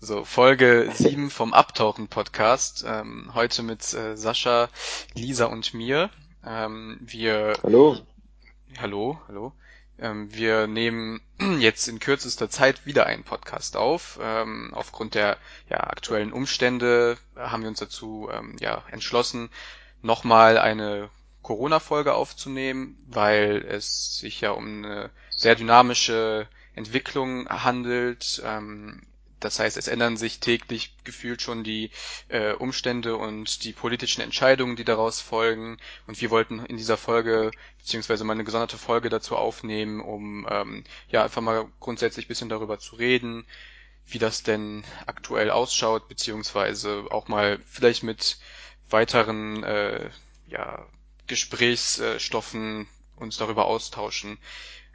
So, Folge 7 vom Abtauchen-Podcast. Ähm, heute mit äh, Sascha, Lisa und mir. Ähm, wir. Hallo. Hallo, hallo. Ähm, wir nehmen jetzt in kürzester Zeit wieder einen Podcast auf. Ähm, aufgrund der ja, aktuellen Umstände haben wir uns dazu ähm, ja, entschlossen, nochmal eine Corona-Folge aufzunehmen, weil es sich ja um eine sehr dynamische Entwicklung handelt. Ähm, das heißt, es ändern sich täglich gefühlt schon die äh, Umstände und die politischen Entscheidungen, die daraus folgen. Und wir wollten in dieser Folge beziehungsweise mal eine gesonderte Folge dazu aufnehmen, um ähm, ja einfach mal grundsätzlich bisschen darüber zu reden, wie das denn aktuell ausschaut, beziehungsweise auch mal vielleicht mit weiteren äh, ja, Gesprächsstoffen uns darüber austauschen,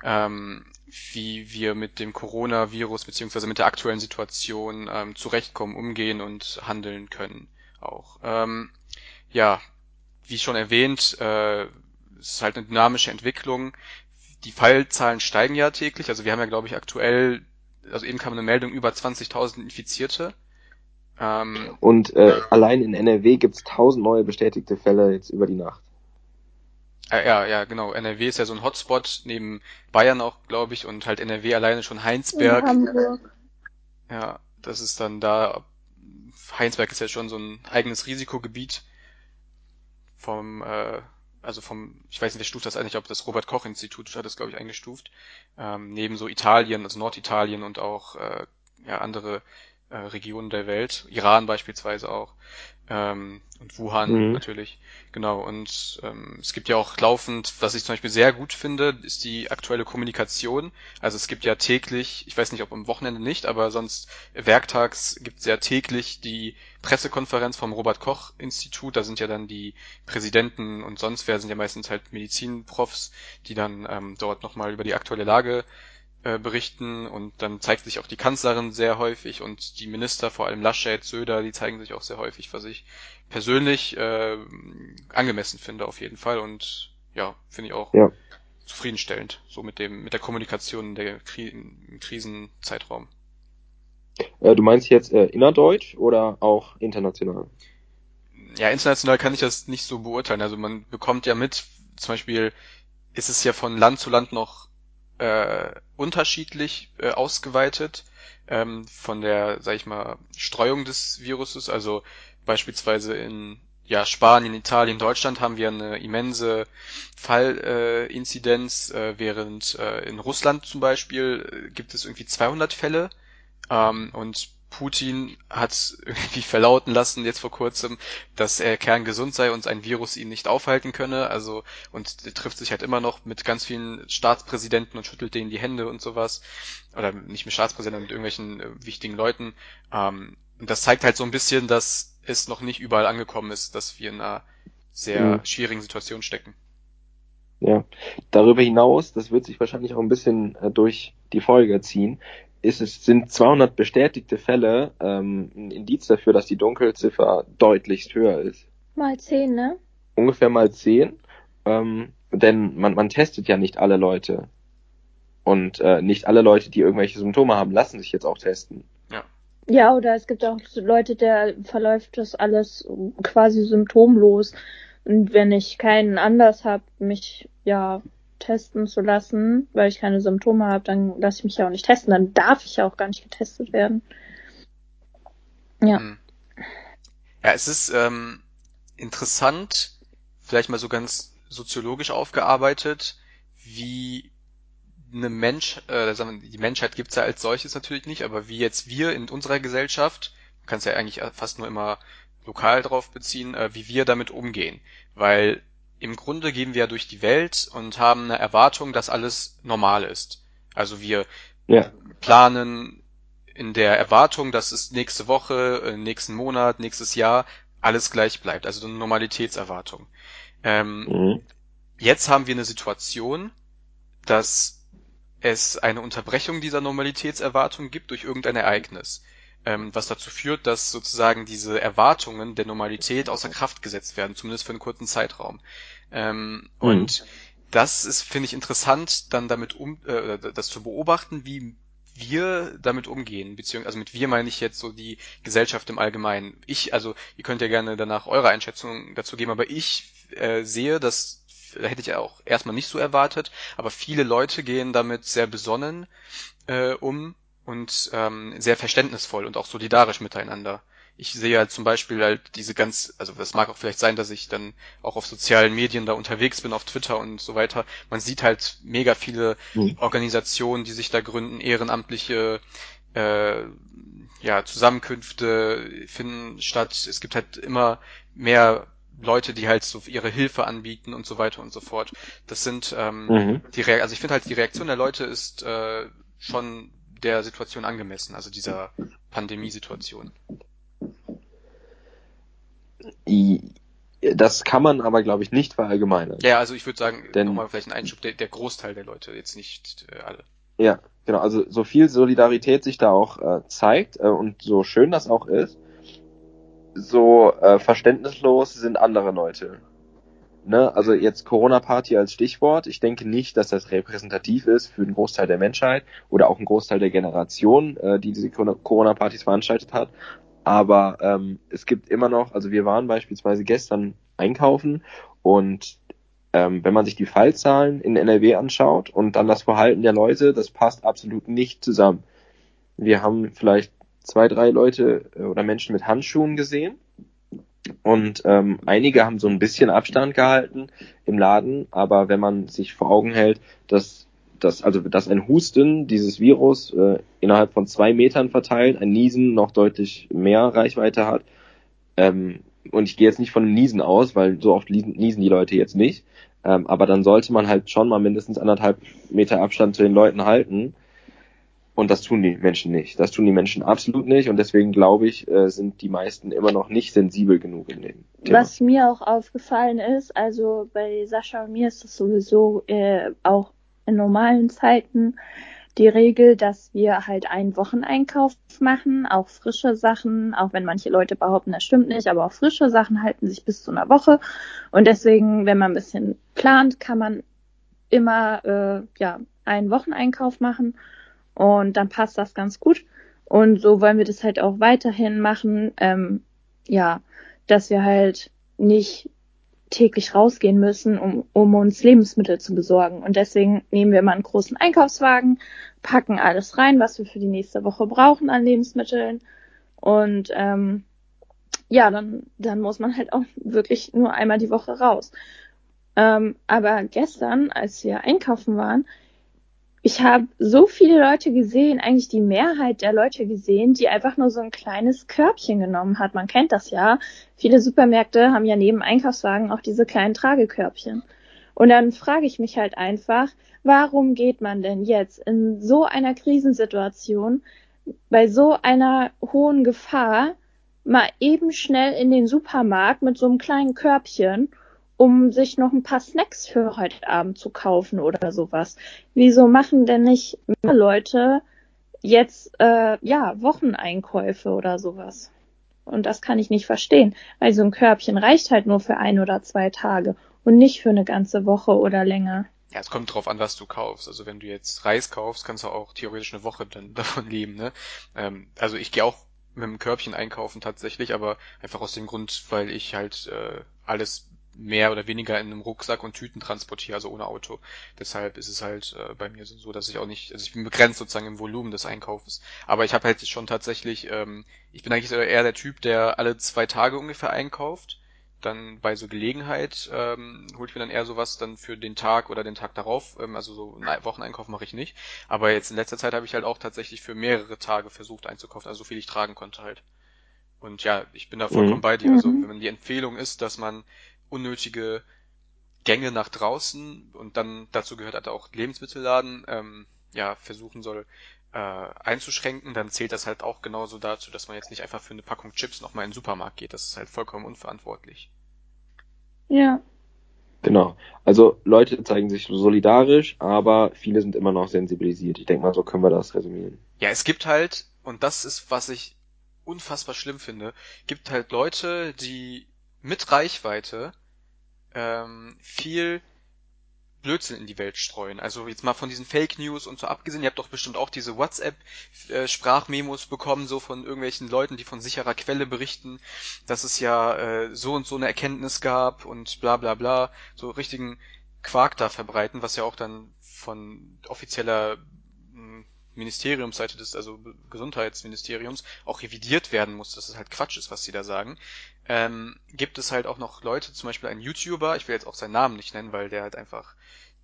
ähm, wie wir mit dem Coronavirus beziehungsweise mit der aktuellen Situation ähm, zurechtkommen, umgehen und handeln können auch. Ähm, ja, wie schon erwähnt, äh, es ist halt eine dynamische Entwicklung. Die Fallzahlen steigen ja täglich. Also wir haben ja, glaube ich, aktuell, also eben kam eine Meldung über 20.000 Infizierte. Ähm, und äh, allein in NRW gibt's 1000 neue bestätigte Fälle jetzt über die Nacht. Äh, ja, ja, genau. NRW ist ja so ein Hotspot neben Bayern auch, glaube ich, und halt NRW alleine schon Heinsberg. In Hamburg. Ja, das ist dann da. Heinsberg ist ja schon so ein eigenes Risikogebiet vom, äh, also vom, ich weiß nicht, wer stuft das eigentlich, ob das Robert Koch Institut hat das, glaube ich, eingestuft. Ähm, neben so Italien, also Norditalien und auch äh, ja, andere äh, Regionen der Welt, Iran beispielsweise auch ähm, und Wuhan mhm. natürlich. Genau, und ähm, es gibt ja auch laufend, was ich zum Beispiel sehr gut finde, ist die aktuelle Kommunikation. Also es gibt ja täglich, ich weiß nicht, ob am Wochenende nicht, aber sonst werktags gibt es ja täglich die Pressekonferenz vom Robert Koch Institut. Da sind ja dann die Präsidenten und sonst wer sind ja meistens halt Medizinprofs, die dann ähm, dort nochmal über die aktuelle Lage äh, berichten und dann zeigt sich auch die Kanzlerin sehr häufig und die Minister, vor allem Laschet, Söder, die zeigen sich auch sehr häufig, was ich persönlich äh, angemessen finde auf jeden Fall und ja, finde ich auch ja. zufriedenstellend, so mit dem mit der Kommunikation in der Kri im Krisenzeitraum. Äh, du meinst jetzt äh, innerdeutsch oder auch international? Ja, international kann ich das nicht so beurteilen. Also man bekommt ja mit, zum Beispiel ist es ja von Land zu Land noch äh, unterschiedlich äh, ausgeweitet ähm, von der, sag ich mal, Streuung des Viruses. Also beispielsweise in ja, Spanien, Italien, Deutschland haben wir eine immense Fallinzidenz, äh, äh, während äh, in Russland zum Beispiel äh, gibt es irgendwie 200 Fälle ähm, und Putin hat irgendwie verlauten lassen jetzt vor kurzem, dass er kerngesund sei und ein Virus ihn nicht aufhalten könne. Also und er trifft sich halt immer noch mit ganz vielen Staatspräsidenten und schüttelt denen die Hände und sowas. Oder nicht mit Staatspräsidenten, mit irgendwelchen äh, wichtigen Leuten. Ähm, und das zeigt halt so ein bisschen, dass es noch nicht überall angekommen ist, dass wir in einer sehr mhm. schwierigen Situation stecken. Ja, darüber hinaus, das wird sich wahrscheinlich auch ein bisschen äh, durch die Folge ziehen, ist es, sind 200 bestätigte Fälle ähm, ein Indiz dafür, dass die Dunkelziffer deutlichst höher ist. Mal 10, ne? Ungefähr mal 10. Ähm, denn man, man testet ja nicht alle Leute. Und äh, nicht alle Leute, die irgendwelche Symptome haben, lassen sich jetzt auch testen. Ja. Ja, oder es gibt auch Leute, der verläuft das alles quasi symptomlos. Und wenn ich keinen Anlass habe, mich ja testen zu lassen, weil ich keine Symptome habe, dann lasse ich mich ja auch nicht testen. Dann darf ich ja auch gar nicht getestet werden. Ja. Hm. Ja, es ist ähm, interessant, vielleicht mal so ganz soziologisch aufgearbeitet, wie eine Mensch, äh, die Menschheit gibt's ja als solches natürlich nicht, aber wie jetzt wir in unserer Gesellschaft, man kann es ja eigentlich fast nur immer lokal drauf beziehen, äh, wie wir damit umgehen. Weil im Grunde gehen wir durch die Welt und haben eine Erwartung, dass alles normal ist. Also wir ja. planen in der Erwartung, dass es nächste Woche, äh, nächsten Monat, nächstes Jahr alles gleich bleibt. Also eine Normalitätserwartung. Ähm, mhm. Jetzt haben wir eine Situation, dass es eine Unterbrechung dieser Normalitätserwartung gibt durch irgendein Ereignis, ähm, was dazu führt, dass sozusagen diese Erwartungen der Normalität außer Kraft gesetzt werden, zumindest für einen kurzen Zeitraum. Ähm, mhm. Und das ist, finde ich, interessant, dann damit um, äh, das zu beobachten, wie wir damit umgehen, beziehungsweise also mit wir meine ich jetzt so die Gesellschaft im Allgemeinen. Ich, also ihr könnt ja gerne danach eure Einschätzung dazu geben, aber ich äh, sehe, dass hätte ich auch erstmal nicht so erwartet, aber viele Leute gehen damit sehr besonnen äh, um und ähm, sehr verständnisvoll und auch solidarisch miteinander ich sehe halt zum Beispiel halt diese ganz, also das mag auch vielleicht sein, dass ich dann auch auf sozialen Medien da unterwegs bin, auf Twitter und so weiter. Man sieht halt mega viele mhm. Organisationen, die sich da gründen, ehrenamtliche äh, ja, Zusammenkünfte finden statt. Es gibt halt immer mehr Leute, die halt so ihre Hilfe anbieten und so weiter und so fort. Das sind ähm, mhm. die Re also ich finde halt die Reaktion der Leute ist äh, schon der Situation angemessen, also dieser Pandemiesituation. Das kann man aber, glaube ich, nicht verallgemeinern. Ja, also ich würde sagen, Denn, nochmal vielleicht ein Einschub, der, der Großteil der Leute, jetzt nicht äh, alle. Ja, genau. Also so viel Solidarität sich da auch äh, zeigt äh, und so schön das auch ist, so äh, verständnislos sind andere Leute. Ne? Also jetzt Corona-Party als Stichwort. Ich denke nicht, dass das repräsentativ ist für einen Großteil der Menschheit oder auch einen Großteil der Generation, äh, die diese Corona-Partys veranstaltet hat. Aber ähm, es gibt immer noch, also wir waren beispielsweise gestern einkaufen und ähm, wenn man sich die Fallzahlen in NRW anschaut und dann das Verhalten der Leute, das passt absolut nicht zusammen. Wir haben vielleicht zwei, drei Leute äh, oder Menschen mit Handschuhen gesehen und ähm, einige haben so ein bisschen Abstand gehalten im Laden, aber wenn man sich vor Augen hält, dass dass also dass ein Husten dieses Virus äh, innerhalb von zwei Metern verteilt, ein Niesen noch deutlich mehr Reichweite hat. Ähm, und ich gehe jetzt nicht von einem Niesen aus, weil so oft niesen die Leute jetzt nicht. Ähm, aber dann sollte man halt schon mal mindestens anderthalb Meter Abstand zu den Leuten halten. Und das tun die Menschen nicht. Das tun die Menschen absolut nicht. Und deswegen glaube ich, äh, sind die meisten immer noch nicht sensibel genug in dem Thema. Was mir auch aufgefallen ist, also bei Sascha und mir ist das sowieso äh, auch in normalen Zeiten die Regel, dass wir halt einen Wocheneinkauf machen, auch frische Sachen, auch wenn manche Leute behaupten, das stimmt nicht, aber auch frische Sachen halten sich bis zu einer Woche. Und deswegen, wenn man ein bisschen plant, kann man immer äh, ja einen Wocheneinkauf machen und dann passt das ganz gut. Und so wollen wir das halt auch weiterhin machen, ähm, ja, dass wir halt nicht täglich rausgehen müssen, um, um uns Lebensmittel zu besorgen. Und deswegen nehmen wir immer einen großen Einkaufswagen, packen alles rein, was wir für die nächste Woche brauchen an Lebensmitteln. Und ähm, ja, dann, dann muss man halt auch wirklich nur einmal die Woche raus. Ähm, aber gestern, als wir einkaufen waren, ich habe so viele Leute gesehen, eigentlich die Mehrheit der Leute gesehen, die einfach nur so ein kleines Körbchen genommen hat. Man kennt das ja. Viele Supermärkte haben ja neben Einkaufswagen auch diese kleinen Tragekörbchen. Und dann frage ich mich halt einfach, warum geht man denn jetzt in so einer Krisensituation, bei so einer hohen Gefahr, mal eben schnell in den Supermarkt mit so einem kleinen Körbchen um sich noch ein paar Snacks für heute Abend zu kaufen oder sowas. Wieso machen denn nicht mehr Leute jetzt äh, ja Wocheneinkäufe oder sowas? Und das kann ich nicht verstehen, weil so ein Körbchen reicht halt nur für ein oder zwei Tage und nicht für eine ganze Woche oder länger. Ja, es kommt drauf an, was du kaufst. Also wenn du jetzt Reis kaufst, kannst du auch theoretisch eine Woche dann davon leben. Ne? Ähm, also ich gehe auch mit einem Körbchen einkaufen tatsächlich, aber einfach aus dem Grund, weil ich halt äh, alles mehr oder weniger in einem Rucksack und Tüten transportiere, also ohne Auto. Deshalb ist es halt äh, bei mir so, dass ich auch nicht, also ich bin begrenzt sozusagen im Volumen des Einkaufs. Aber ich habe halt schon tatsächlich, ähm, ich bin eigentlich eher der Typ, der alle zwei Tage ungefähr einkauft. Dann bei so Gelegenheit ähm, hole ich mir dann eher sowas dann für den Tag oder den Tag darauf. Ähm, also so einen Wocheneinkauf mache ich nicht. Aber jetzt in letzter Zeit habe ich halt auch tatsächlich für mehrere Tage versucht einzukaufen, also so viel ich tragen konnte halt. Und ja, ich bin da vollkommen mhm. bei dir. Also mhm. wenn die Empfehlung ist, dass man unnötige Gänge nach draußen und dann dazu gehört halt auch Lebensmittelladen, ähm, ja, versuchen soll äh, einzuschränken, dann zählt das halt auch genauso dazu, dass man jetzt nicht einfach für eine Packung Chips nochmal in den Supermarkt geht. Das ist halt vollkommen unverantwortlich. Ja. Genau. Also Leute zeigen sich solidarisch, aber viele sind immer noch sensibilisiert. Ich denke mal, so können wir das resümieren. Ja, es gibt halt, und das ist, was ich unfassbar schlimm finde, gibt halt Leute, die mit Reichweite ähm, viel Blödsinn in die Welt streuen. Also jetzt mal von diesen Fake News und so abgesehen, ihr habt doch bestimmt auch diese WhatsApp-Sprachmemos äh, bekommen, so von irgendwelchen Leuten, die von sicherer Quelle berichten, dass es ja äh, so und so eine Erkenntnis gab und bla bla bla, so richtigen Quark da verbreiten, was ja auch dann von offizieller hm, Ministeriumsseite des, also Gesundheitsministeriums, auch revidiert werden muss, dass es halt Quatsch ist, was sie da sagen. Ähm, gibt es halt auch noch Leute, zum Beispiel ein YouTuber, ich will jetzt auch seinen Namen nicht nennen, weil der halt einfach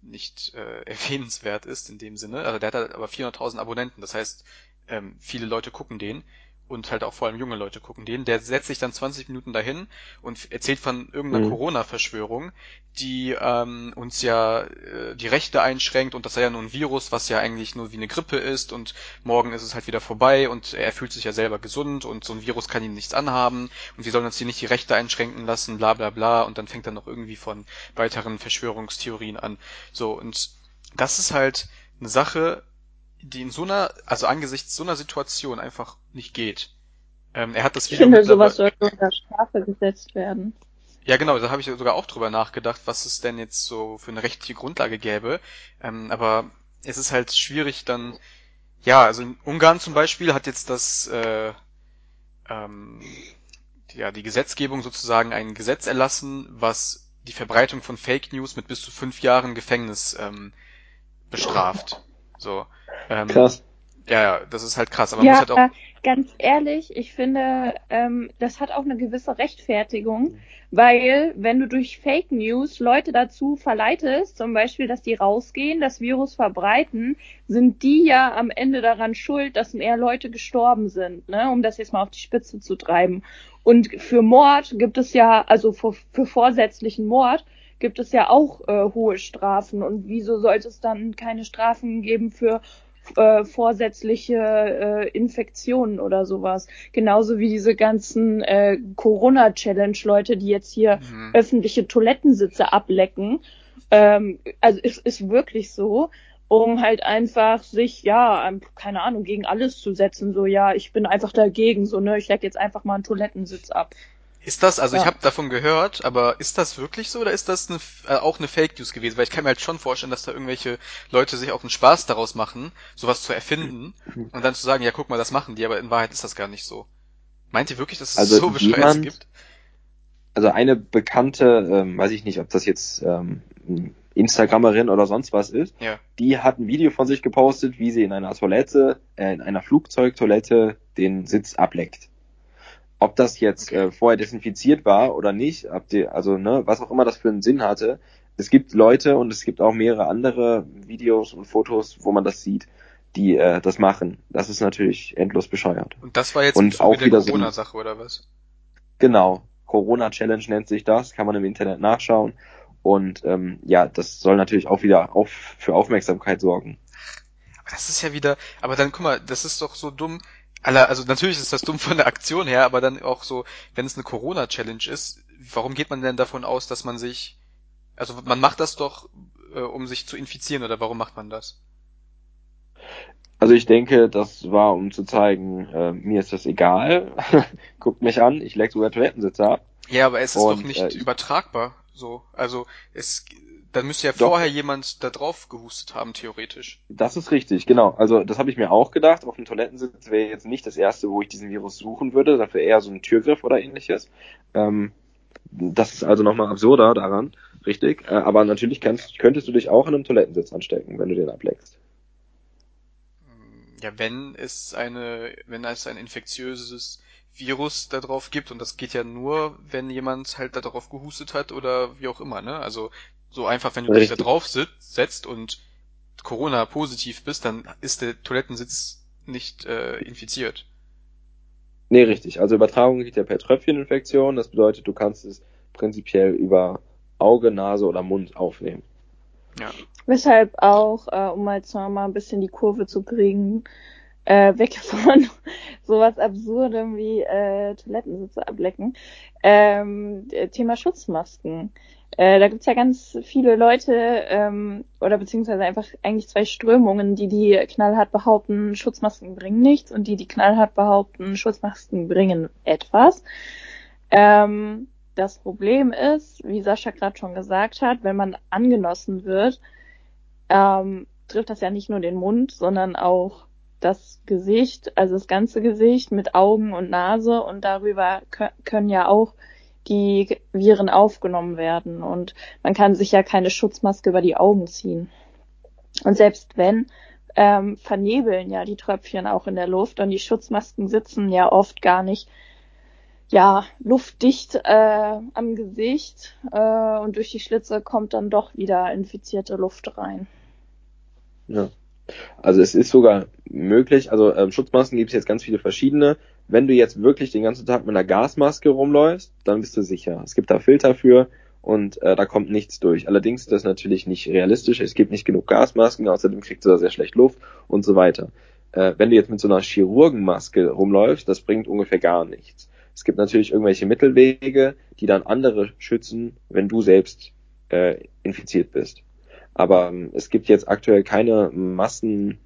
nicht äh, erwähnenswert ist in dem Sinne. Also der hat halt aber 400.000 Abonnenten, das heißt, ähm, viele Leute gucken den und halt auch vor allem junge Leute gucken den. Der setzt sich dann 20 Minuten dahin und erzählt von irgendeiner mhm. Corona-Verschwörung, die ähm, uns ja äh, die Rechte einschränkt und das sei ja nur ein Virus, was ja eigentlich nur wie eine Grippe ist und morgen ist es halt wieder vorbei und er fühlt sich ja selber gesund und so ein Virus kann ihm nichts anhaben und wir sollen uns hier nicht die Rechte einschränken lassen, bla bla bla und dann fängt er noch irgendwie von weiteren Verschwörungstheorien an. So, und das ist halt eine Sache, die in so einer, also angesichts so einer Situation einfach nicht geht. Ähm, er hat das Video. Ich finde, sowas sollte unter Strafe gesetzt werden. Ja, genau, da habe ich sogar auch drüber nachgedacht, was es denn jetzt so für eine rechtliche Grundlage gäbe. Ähm, aber es ist halt schwierig dann, ja, also in Ungarn zum Beispiel hat jetzt das, äh, ähm, ja, die Gesetzgebung sozusagen ein Gesetz erlassen, was die Verbreitung von Fake News mit bis zu fünf Jahren Gefängnis ähm, bestraft. So. Ähm, krass. Ja, ja, das ist halt krass. Aber ja, man muss halt auch ganz ehrlich, ich finde, ähm, das hat auch eine gewisse Rechtfertigung, weil wenn du durch Fake News Leute dazu verleitest, zum Beispiel, dass die rausgehen, das Virus verbreiten, sind die ja am Ende daran schuld, dass mehr Leute gestorben sind, ne? um das jetzt mal auf die Spitze zu treiben. Und für Mord gibt es ja, also für, für vorsätzlichen Mord, gibt es ja auch äh, hohe Strafen. Und wieso sollte es dann keine Strafen geben für äh, vorsätzliche äh, Infektionen oder sowas. Genauso wie diese ganzen äh, Corona-Challenge-Leute, die jetzt hier mhm. öffentliche Toilettensitze ablecken. Ähm, also es ist wirklich so, um halt einfach sich, ja, keine Ahnung, gegen alles zu setzen. So, ja, ich bin einfach dagegen, so, ne, ich leck jetzt einfach mal einen Toilettensitz ab. Ist das, also ja. ich habe davon gehört, aber ist das wirklich so oder ist das eine, äh, auch eine Fake News gewesen? Weil ich kann mir halt schon vorstellen, dass da irgendwelche Leute sich auch einen Spaß daraus machen, sowas zu erfinden und dann zu sagen, ja guck mal, das machen die, aber in Wahrheit ist das gar nicht so. Meint ihr wirklich, dass es also so Bescheuerte gibt? Also eine bekannte, ähm, weiß ich nicht, ob das jetzt ähm, Instagramerin oder sonst was ist, ja. die hat ein Video von sich gepostet, wie sie in einer Toilette, äh, in einer Flugzeugtoilette den Sitz ableckt. Ob das jetzt äh, vorher desinfiziert war oder nicht, die, also ne, was auch immer das für einen Sinn hatte. Es gibt Leute und es gibt auch mehrere andere Videos und Fotos, wo man das sieht, die äh, das machen. Das ist natürlich endlos bescheuert. Und das war jetzt und auch wieder Corona-Sache oder was? Genau. Corona-Challenge nennt sich das, kann man im Internet nachschauen. Und ähm, ja, das soll natürlich auch wieder auf, für Aufmerksamkeit sorgen. Aber das ist ja wieder, aber dann guck mal, das ist doch so dumm aller, also natürlich ist das dumm von der Aktion her, aber dann auch so, wenn es eine Corona-Challenge ist, warum geht man denn davon aus, dass man sich, also man macht das doch, äh, um sich zu infizieren, oder warum macht man das? Also ich denke, das war, um zu zeigen, äh, mir ist das egal, guckt mich an, ich leg sogar Toilettensitze ab. Ja, aber es ist Und, doch nicht äh, übertragbar, so. Also es dann müsste ja Doch. vorher jemand da drauf gehustet haben, theoretisch. Das ist richtig, genau. Also das habe ich mir auch gedacht. Auf dem Toilettensitz wäre jetzt nicht das erste, wo ich diesen Virus suchen würde. Dafür eher so ein Türgriff oder ähnliches. Ähm, das ist also nochmal absurder daran, richtig. Äh, aber natürlich kannst, könntest du dich auch in einem Toilettensitz anstecken, wenn du den ableckst. Ja, wenn es eine, wenn es ein infektiöses Virus da drauf gibt und das geht ja nur, wenn jemand halt da drauf gehustet hat oder wie auch immer, ne? Also so einfach, wenn du Richtig. dich da drauf setzt und Corona positiv bist, dann ist der Toilettensitz nicht äh, infiziert. Nee, richtig. Also Übertragung geht ja per Tröpfcheninfektion. Das bedeutet, du kannst es prinzipiell über Auge, Nase oder Mund aufnehmen. Ja. Weshalb auch, äh, um jetzt mal ein bisschen die Kurve zu kriegen, äh, weg von sowas Absurdem wie äh, Toilettensitze ablecken. Ähm, Thema Schutzmasken. Äh, da gibt's ja ganz viele Leute ähm, oder beziehungsweise einfach eigentlich zwei Strömungen, die die knallhart behaupten, Schutzmasken bringen nichts und die die knallhart behaupten, Schutzmasken bringen etwas. Ähm, das Problem ist, wie Sascha gerade schon gesagt hat, wenn man angenossen wird, ähm, trifft das ja nicht nur den Mund, sondern auch das Gesicht, also das ganze Gesicht mit Augen und Nase und darüber können ja auch die Viren aufgenommen werden und man kann sich ja keine Schutzmaske über die Augen ziehen. Und selbst wenn, ähm, vernebeln ja die Tröpfchen auch in der Luft und die Schutzmasken sitzen ja oft gar nicht ja luftdicht äh, am Gesicht äh, und durch die Schlitze kommt dann doch wieder infizierte Luft rein. Ja. Also es ist sogar möglich, also ähm, Schutzmasken gibt es jetzt ganz viele verschiedene. Wenn du jetzt wirklich den ganzen Tag mit einer Gasmaske rumläufst, dann bist du sicher. Es gibt da Filter für und äh, da kommt nichts durch. Allerdings ist das natürlich nicht realistisch. Es gibt nicht genug Gasmasken, außerdem kriegst du da sehr schlecht Luft und so weiter. Äh, wenn du jetzt mit so einer Chirurgenmaske rumläufst, das bringt ungefähr gar nichts. Es gibt natürlich irgendwelche Mittelwege, die dann andere schützen, wenn du selbst äh, infiziert bist. Aber ähm, es gibt jetzt aktuell keine Massen,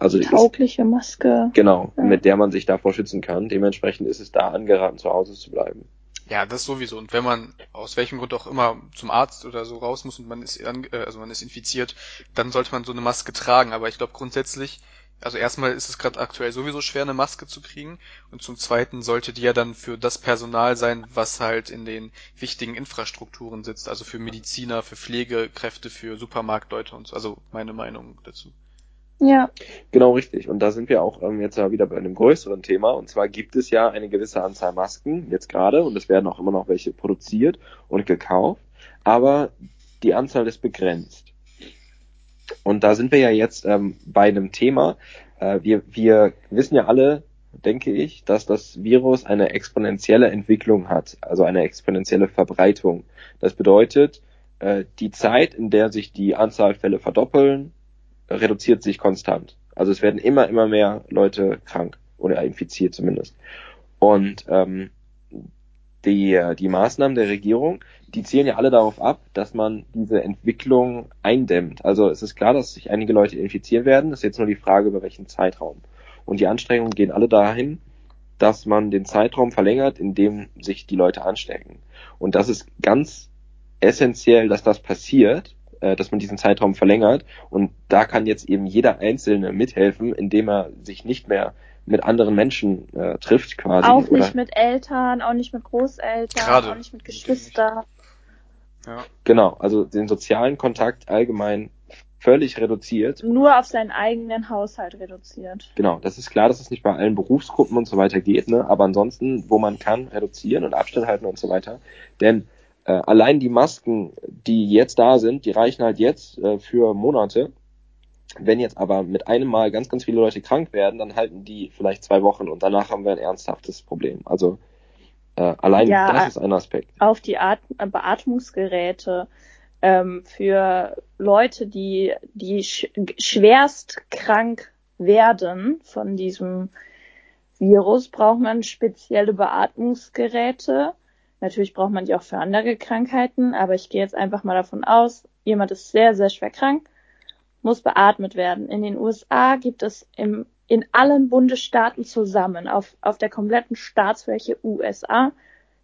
also taugliche ist, Maske. Genau, ja. mit der man sich davor schützen kann. Dementsprechend ist es da angeraten, zu Hause zu bleiben. Ja, das sowieso. Und wenn man aus welchem Grund auch immer zum Arzt oder so raus muss und man ist, äh, also man ist infiziert, dann sollte man so eine Maske tragen. Aber ich glaube grundsätzlich also erstmal ist es gerade aktuell sowieso schwer, eine Maske zu kriegen. Und zum Zweiten sollte die ja dann für das Personal sein, was halt in den wichtigen Infrastrukturen sitzt. Also für Mediziner, für Pflegekräfte, für Supermarktleute und so. Also meine Meinung dazu. Ja. Genau richtig. Und da sind wir auch ähm, jetzt ja wieder bei einem größeren Thema. Und zwar gibt es ja eine gewisse Anzahl Masken jetzt gerade und es werden auch immer noch welche produziert und gekauft. Aber die Anzahl ist begrenzt. Und da sind wir ja jetzt ähm, bei einem Thema. Äh, wir, wir wissen ja alle, denke ich, dass das Virus eine exponentielle Entwicklung hat, also eine exponentielle Verbreitung. Das bedeutet, äh, die Zeit, in der sich die Anzahl Fälle verdoppeln, reduziert sich konstant. Also es werden immer, immer mehr Leute krank oder infiziert zumindest. Und ähm, die, die Maßnahmen der Regierung, die zielen ja alle darauf ab, dass man diese Entwicklung eindämmt. Also es ist klar, dass sich einige Leute infizieren werden. Es ist jetzt nur die Frage, über welchen Zeitraum. Und die Anstrengungen gehen alle dahin, dass man den Zeitraum verlängert, in dem sich die Leute anstecken. Und das ist ganz essentiell, dass das passiert, äh, dass man diesen Zeitraum verlängert. Und da kann jetzt eben jeder Einzelne mithelfen, indem er sich nicht mehr mit anderen Menschen äh, trifft quasi. Auch nicht mit Eltern, auch nicht mit Großeltern, Gerade. auch nicht mit Geschwistern. Ja. Genau, also den sozialen Kontakt allgemein völlig reduziert. Nur auf seinen eigenen Haushalt reduziert. Genau, das ist klar, dass es nicht bei allen Berufsgruppen und so weiter geht, ne? aber ansonsten, wo man kann, reduzieren und Abstand halten und so weiter. Denn äh, allein die Masken, die jetzt da sind, die reichen halt jetzt äh, für Monate wenn jetzt aber mit einem Mal ganz, ganz viele Leute krank werden, dann halten die vielleicht zwei Wochen und danach haben wir ein ernsthaftes Problem. Also äh, allein ja, das ist ein Aspekt. Auf die At Beatmungsgeräte ähm, für Leute, die, die sch schwerst krank werden von diesem Virus, braucht man spezielle Beatmungsgeräte. Natürlich braucht man die auch für andere Krankheiten, aber ich gehe jetzt einfach mal davon aus, jemand ist sehr, sehr schwer krank muss beatmet werden. In den USA gibt es im, in allen Bundesstaaten zusammen auf, auf der kompletten Staatsfläche USA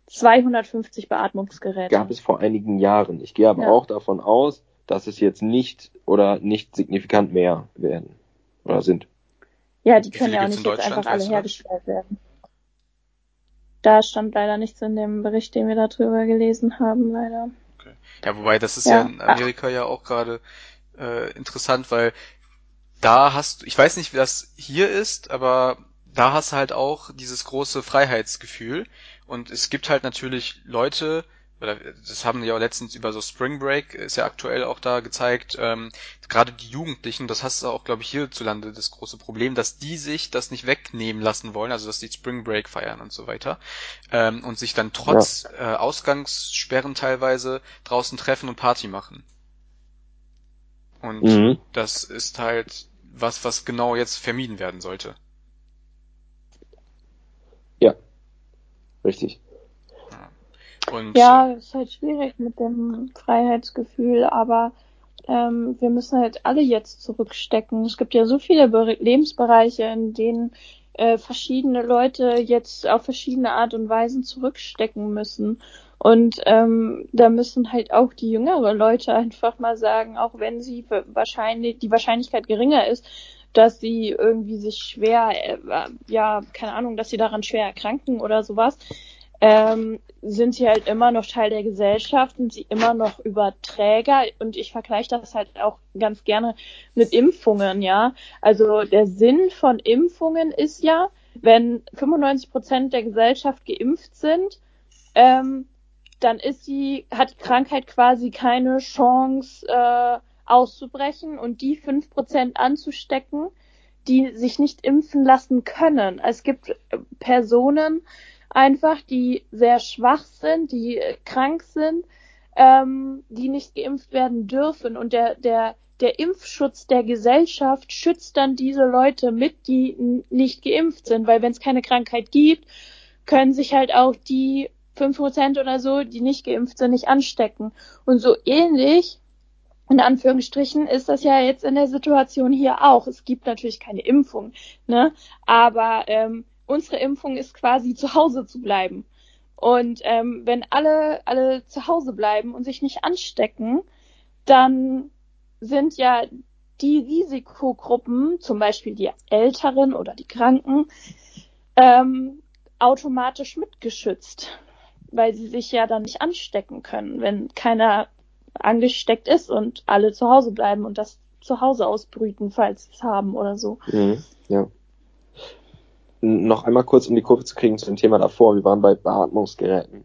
250 Beatmungsgeräte. Gab es vor einigen Jahren. Ich gehe aber ja. auch davon aus, dass es jetzt nicht oder nicht signifikant mehr werden oder sind. Ja, die können ja auch nicht jetzt einfach alle hergestellt werden. Da stand leider nichts in dem Bericht, den wir darüber gelesen haben, leider. Okay. Ja, wobei das ist ja, ja in Amerika ja auch gerade äh, interessant, weil da hast du, ich weiß nicht, wie das hier ist, aber da hast du halt auch dieses große Freiheitsgefühl. Und es gibt halt natürlich Leute, oder das haben die ja auch letztens über so Spring Break, ist ja aktuell auch da gezeigt, ähm, gerade die Jugendlichen, das hast du auch, glaube ich, hierzulande das große Problem, dass die sich das nicht wegnehmen lassen wollen, also dass die Spring Break feiern und so weiter, ähm, und sich dann trotz ja. äh, Ausgangssperren teilweise draußen treffen und Party machen. Und mhm. das ist halt was, was genau jetzt vermieden werden sollte. Ja, richtig. Und ja, es ist halt schwierig mit dem Freiheitsgefühl, aber ähm, wir müssen halt alle jetzt zurückstecken. Es gibt ja so viele Be Lebensbereiche, in denen äh, verschiedene Leute jetzt auf verschiedene Art und Weisen zurückstecken müssen. Und ähm, da müssen halt auch die jüngere Leute einfach mal sagen, auch wenn sie wahrscheinlich die Wahrscheinlichkeit geringer ist, dass sie irgendwie sich schwer, äh, ja, keine Ahnung, dass sie daran schwer erkranken oder sowas, ähm, sind sie halt immer noch Teil der Gesellschaft, sind sie immer noch Überträger und ich vergleiche das halt auch ganz gerne mit Impfungen, ja. Also der Sinn von Impfungen ist ja, wenn 95 Prozent der Gesellschaft geimpft sind, ähm, dann ist die, hat die Krankheit quasi keine Chance äh, auszubrechen und die fünf Prozent anzustecken, die sich nicht impfen lassen können. Es gibt Personen, einfach, die sehr schwach sind, die äh, krank sind, ähm, die nicht geimpft werden dürfen. Und der, der, der Impfschutz der Gesellschaft schützt dann diese Leute mit, die nicht geimpft sind, weil wenn es keine Krankheit gibt, können sich halt auch die fünf Prozent oder so, die nicht geimpft sind, nicht anstecken. Und so ähnlich, in Anführungsstrichen, ist das ja jetzt in der Situation hier auch. Es gibt natürlich keine Impfung, ne? Aber ähm, unsere Impfung ist quasi zu Hause zu bleiben. Und ähm, wenn alle, alle zu Hause bleiben und sich nicht anstecken, dann sind ja die Risikogruppen, zum Beispiel die Älteren oder die Kranken, ähm, automatisch mitgeschützt, weil sie sich ja dann nicht anstecken können, wenn keiner angesteckt ist und alle zu Hause bleiben und das zu Hause ausbrüten, falls sie es haben oder so. Mhm, ja noch einmal kurz, um die Kurve zu kriegen zu dem Thema davor. Wir waren bei Beatmungsgeräten.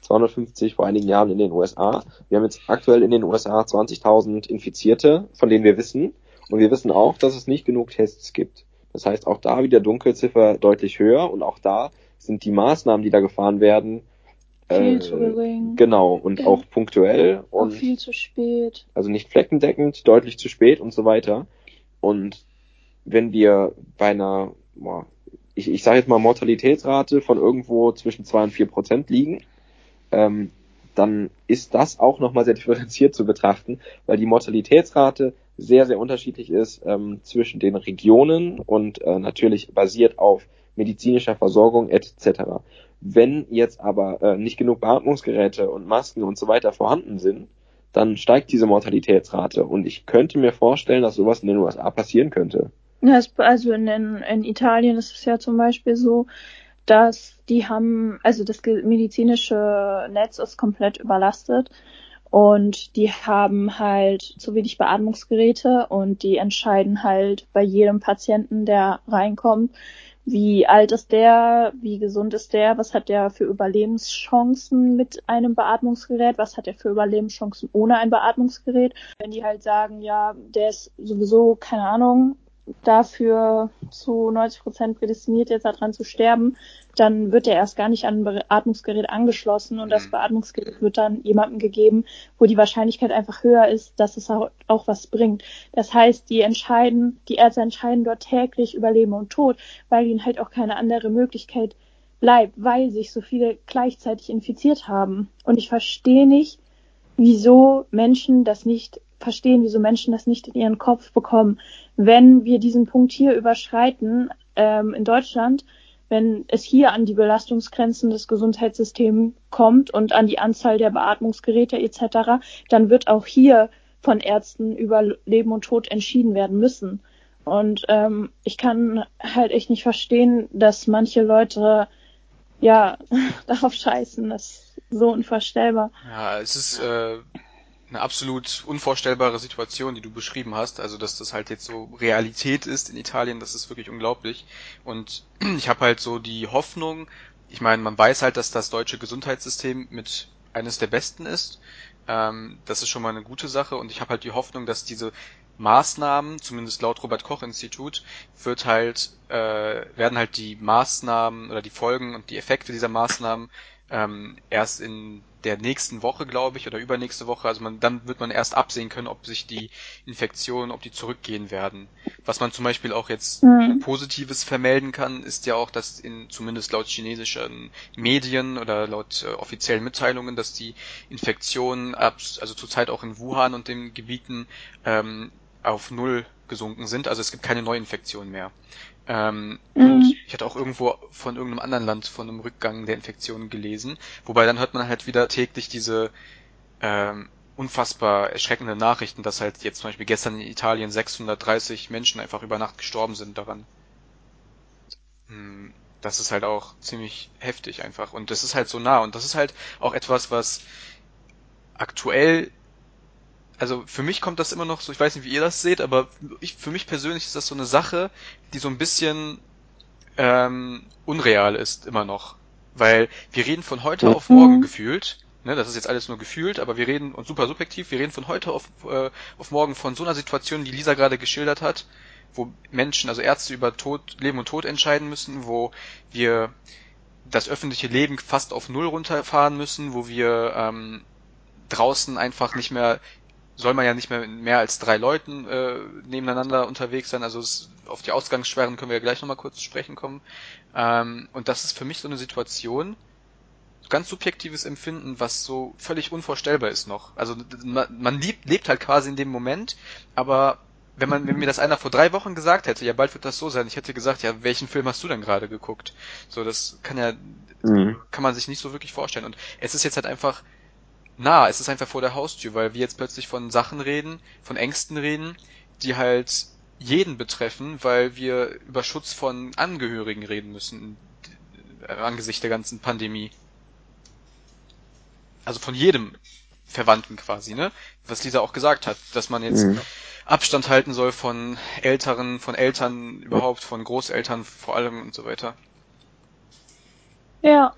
250 vor einigen Jahren in den USA. Wir haben jetzt aktuell in den USA 20.000 Infizierte, von denen wir wissen. Und wir wissen auch, dass es nicht genug Tests gibt. Das heißt, auch da wieder Dunkelziffer deutlich höher und auch da sind die Maßnahmen, die da gefahren werden, viel äh, zu gering. Genau, und ja. auch punktuell und auch viel zu spät. Also nicht fleckendeckend, deutlich zu spät und so weiter. Und wenn wir bei einer boah, ich, ich sage jetzt mal Mortalitätsrate von irgendwo zwischen zwei und vier Prozent liegen, ähm, dann ist das auch nochmal sehr differenziert zu betrachten, weil die Mortalitätsrate sehr, sehr unterschiedlich ist ähm, zwischen den Regionen und äh, natürlich basiert auf medizinischer Versorgung etc. Wenn jetzt aber äh, nicht genug Beatmungsgeräte und Masken und so weiter vorhanden sind, dann steigt diese Mortalitätsrate und ich könnte mir vorstellen, dass sowas in den USA passieren könnte. Ja, also in, in Italien ist es ja zum Beispiel so, dass die haben, also das medizinische Netz ist komplett überlastet und die haben halt zu wenig Beatmungsgeräte und die entscheiden halt bei jedem Patienten, der reinkommt, wie alt ist der, wie gesund ist der, was hat der für Überlebenschancen mit einem Beatmungsgerät, was hat er für Überlebenschancen ohne ein Beatmungsgerät. Wenn die halt sagen, ja, der ist sowieso, keine Ahnung, dafür zu 90 Prozent prädestiniert, jetzt daran zu sterben, dann wird er erst gar nicht an ein Beatmungsgerät angeschlossen und das mhm. Beatmungsgerät wird dann jemandem gegeben, wo die Wahrscheinlichkeit einfach höher ist, dass es auch, auch was bringt. Das heißt, die entscheiden, die Ärzte entscheiden dort täglich über Leben und Tod, weil ihnen halt auch keine andere Möglichkeit bleibt, weil sich so viele gleichzeitig infiziert haben. Und ich verstehe nicht, wieso Menschen das nicht verstehen, wieso Menschen das nicht in ihren Kopf bekommen. Wenn wir diesen Punkt hier überschreiten ähm, in Deutschland, wenn es hier an die Belastungsgrenzen des Gesundheitssystems kommt und an die Anzahl der Beatmungsgeräte etc., dann wird auch hier von Ärzten über Leben und Tod entschieden werden müssen. Und ähm, ich kann halt echt nicht verstehen, dass manche Leute ja darauf scheißen. Das ist so unvorstellbar. Ja, es ist äh, eine absolut unvorstellbare Situation, die du beschrieben hast. Also, dass das halt jetzt so Realität ist in Italien, das ist wirklich unglaublich. Und ich habe halt so die Hoffnung, ich meine, man weiß halt, dass das deutsche Gesundheitssystem mit eines der besten ist. Ähm, das ist schon mal eine gute Sache und ich habe halt die Hoffnung, dass diese Maßnahmen, zumindest laut Robert Koch Institut, wird halt, äh, werden halt die Maßnahmen oder die Folgen und die Effekte dieser Maßnahmen ähm, erst in der nächsten Woche, glaube ich, oder übernächste Woche. Also man, dann wird man erst absehen können, ob sich die Infektionen, ob die zurückgehen werden. Was man zum Beispiel auch jetzt mhm. Positives vermelden kann, ist ja auch, dass in zumindest laut chinesischen Medien oder laut äh, offiziellen Mitteilungen, dass die Infektionen ab, also zurzeit auch in Wuhan und den Gebieten ähm, auf null gesunken sind. Also es gibt keine Neuinfektionen mehr. Ähm, mhm. Und ich hatte auch irgendwo von irgendeinem anderen Land von einem Rückgang der Infektionen gelesen. Wobei dann hört man halt wieder täglich diese ähm, unfassbar erschreckende Nachrichten, dass halt jetzt zum Beispiel gestern in Italien 630 Menschen einfach über Nacht gestorben sind daran. Hm, das ist halt auch ziemlich heftig einfach. Und das ist halt so nah. Und das ist halt auch etwas, was aktuell also für mich kommt das immer noch so, ich weiß nicht, wie ihr das seht, aber ich, für mich persönlich ist das so eine Sache, die so ein bisschen ähm, unreal ist immer noch. Weil wir reden von heute mhm. auf morgen gefühlt. Ne, das ist jetzt alles nur gefühlt, aber wir reden, und super subjektiv, wir reden von heute auf, äh, auf morgen von so einer Situation, die Lisa gerade geschildert hat, wo Menschen, also Ärzte über Tod, Leben und Tod entscheiden müssen, wo wir das öffentliche Leben fast auf Null runterfahren müssen, wo wir ähm, draußen einfach nicht mehr soll man ja nicht mehr mehr als drei Leuten äh, nebeneinander unterwegs sein. Also es, auf die Ausgangssperren können wir ja gleich nochmal kurz zu sprechen kommen. Ähm, und das ist für mich so eine Situation, ganz subjektives Empfinden, was so völlig unvorstellbar ist noch. Also man, man lebt, lebt halt quasi in dem Moment, aber wenn man, wenn mir das einer vor drei Wochen gesagt hätte, ja bald wird das so sein, ich hätte gesagt, ja, welchen Film hast du denn gerade geguckt? So, das kann ja, mhm. kann man sich nicht so wirklich vorstellen. Und es ist jetzt halt einfach, nah, es ist einfach vor der Haustür, weil wir jetzt plötzlich von Sachen reden, von Ängsten reden, die halt jeden betreffen, weil wir über Schutz von Angehörigen reden müssen äh, angesichts der ganzen Pandemie. Also von jedem Verwandten quasi, ne? Was Lisa auch gesagt hat, dass man jetzt mhm. Abstand halten soll von Älteren, von Eltern überhaupt, von Großeltern vor allem und so weiter. Ja.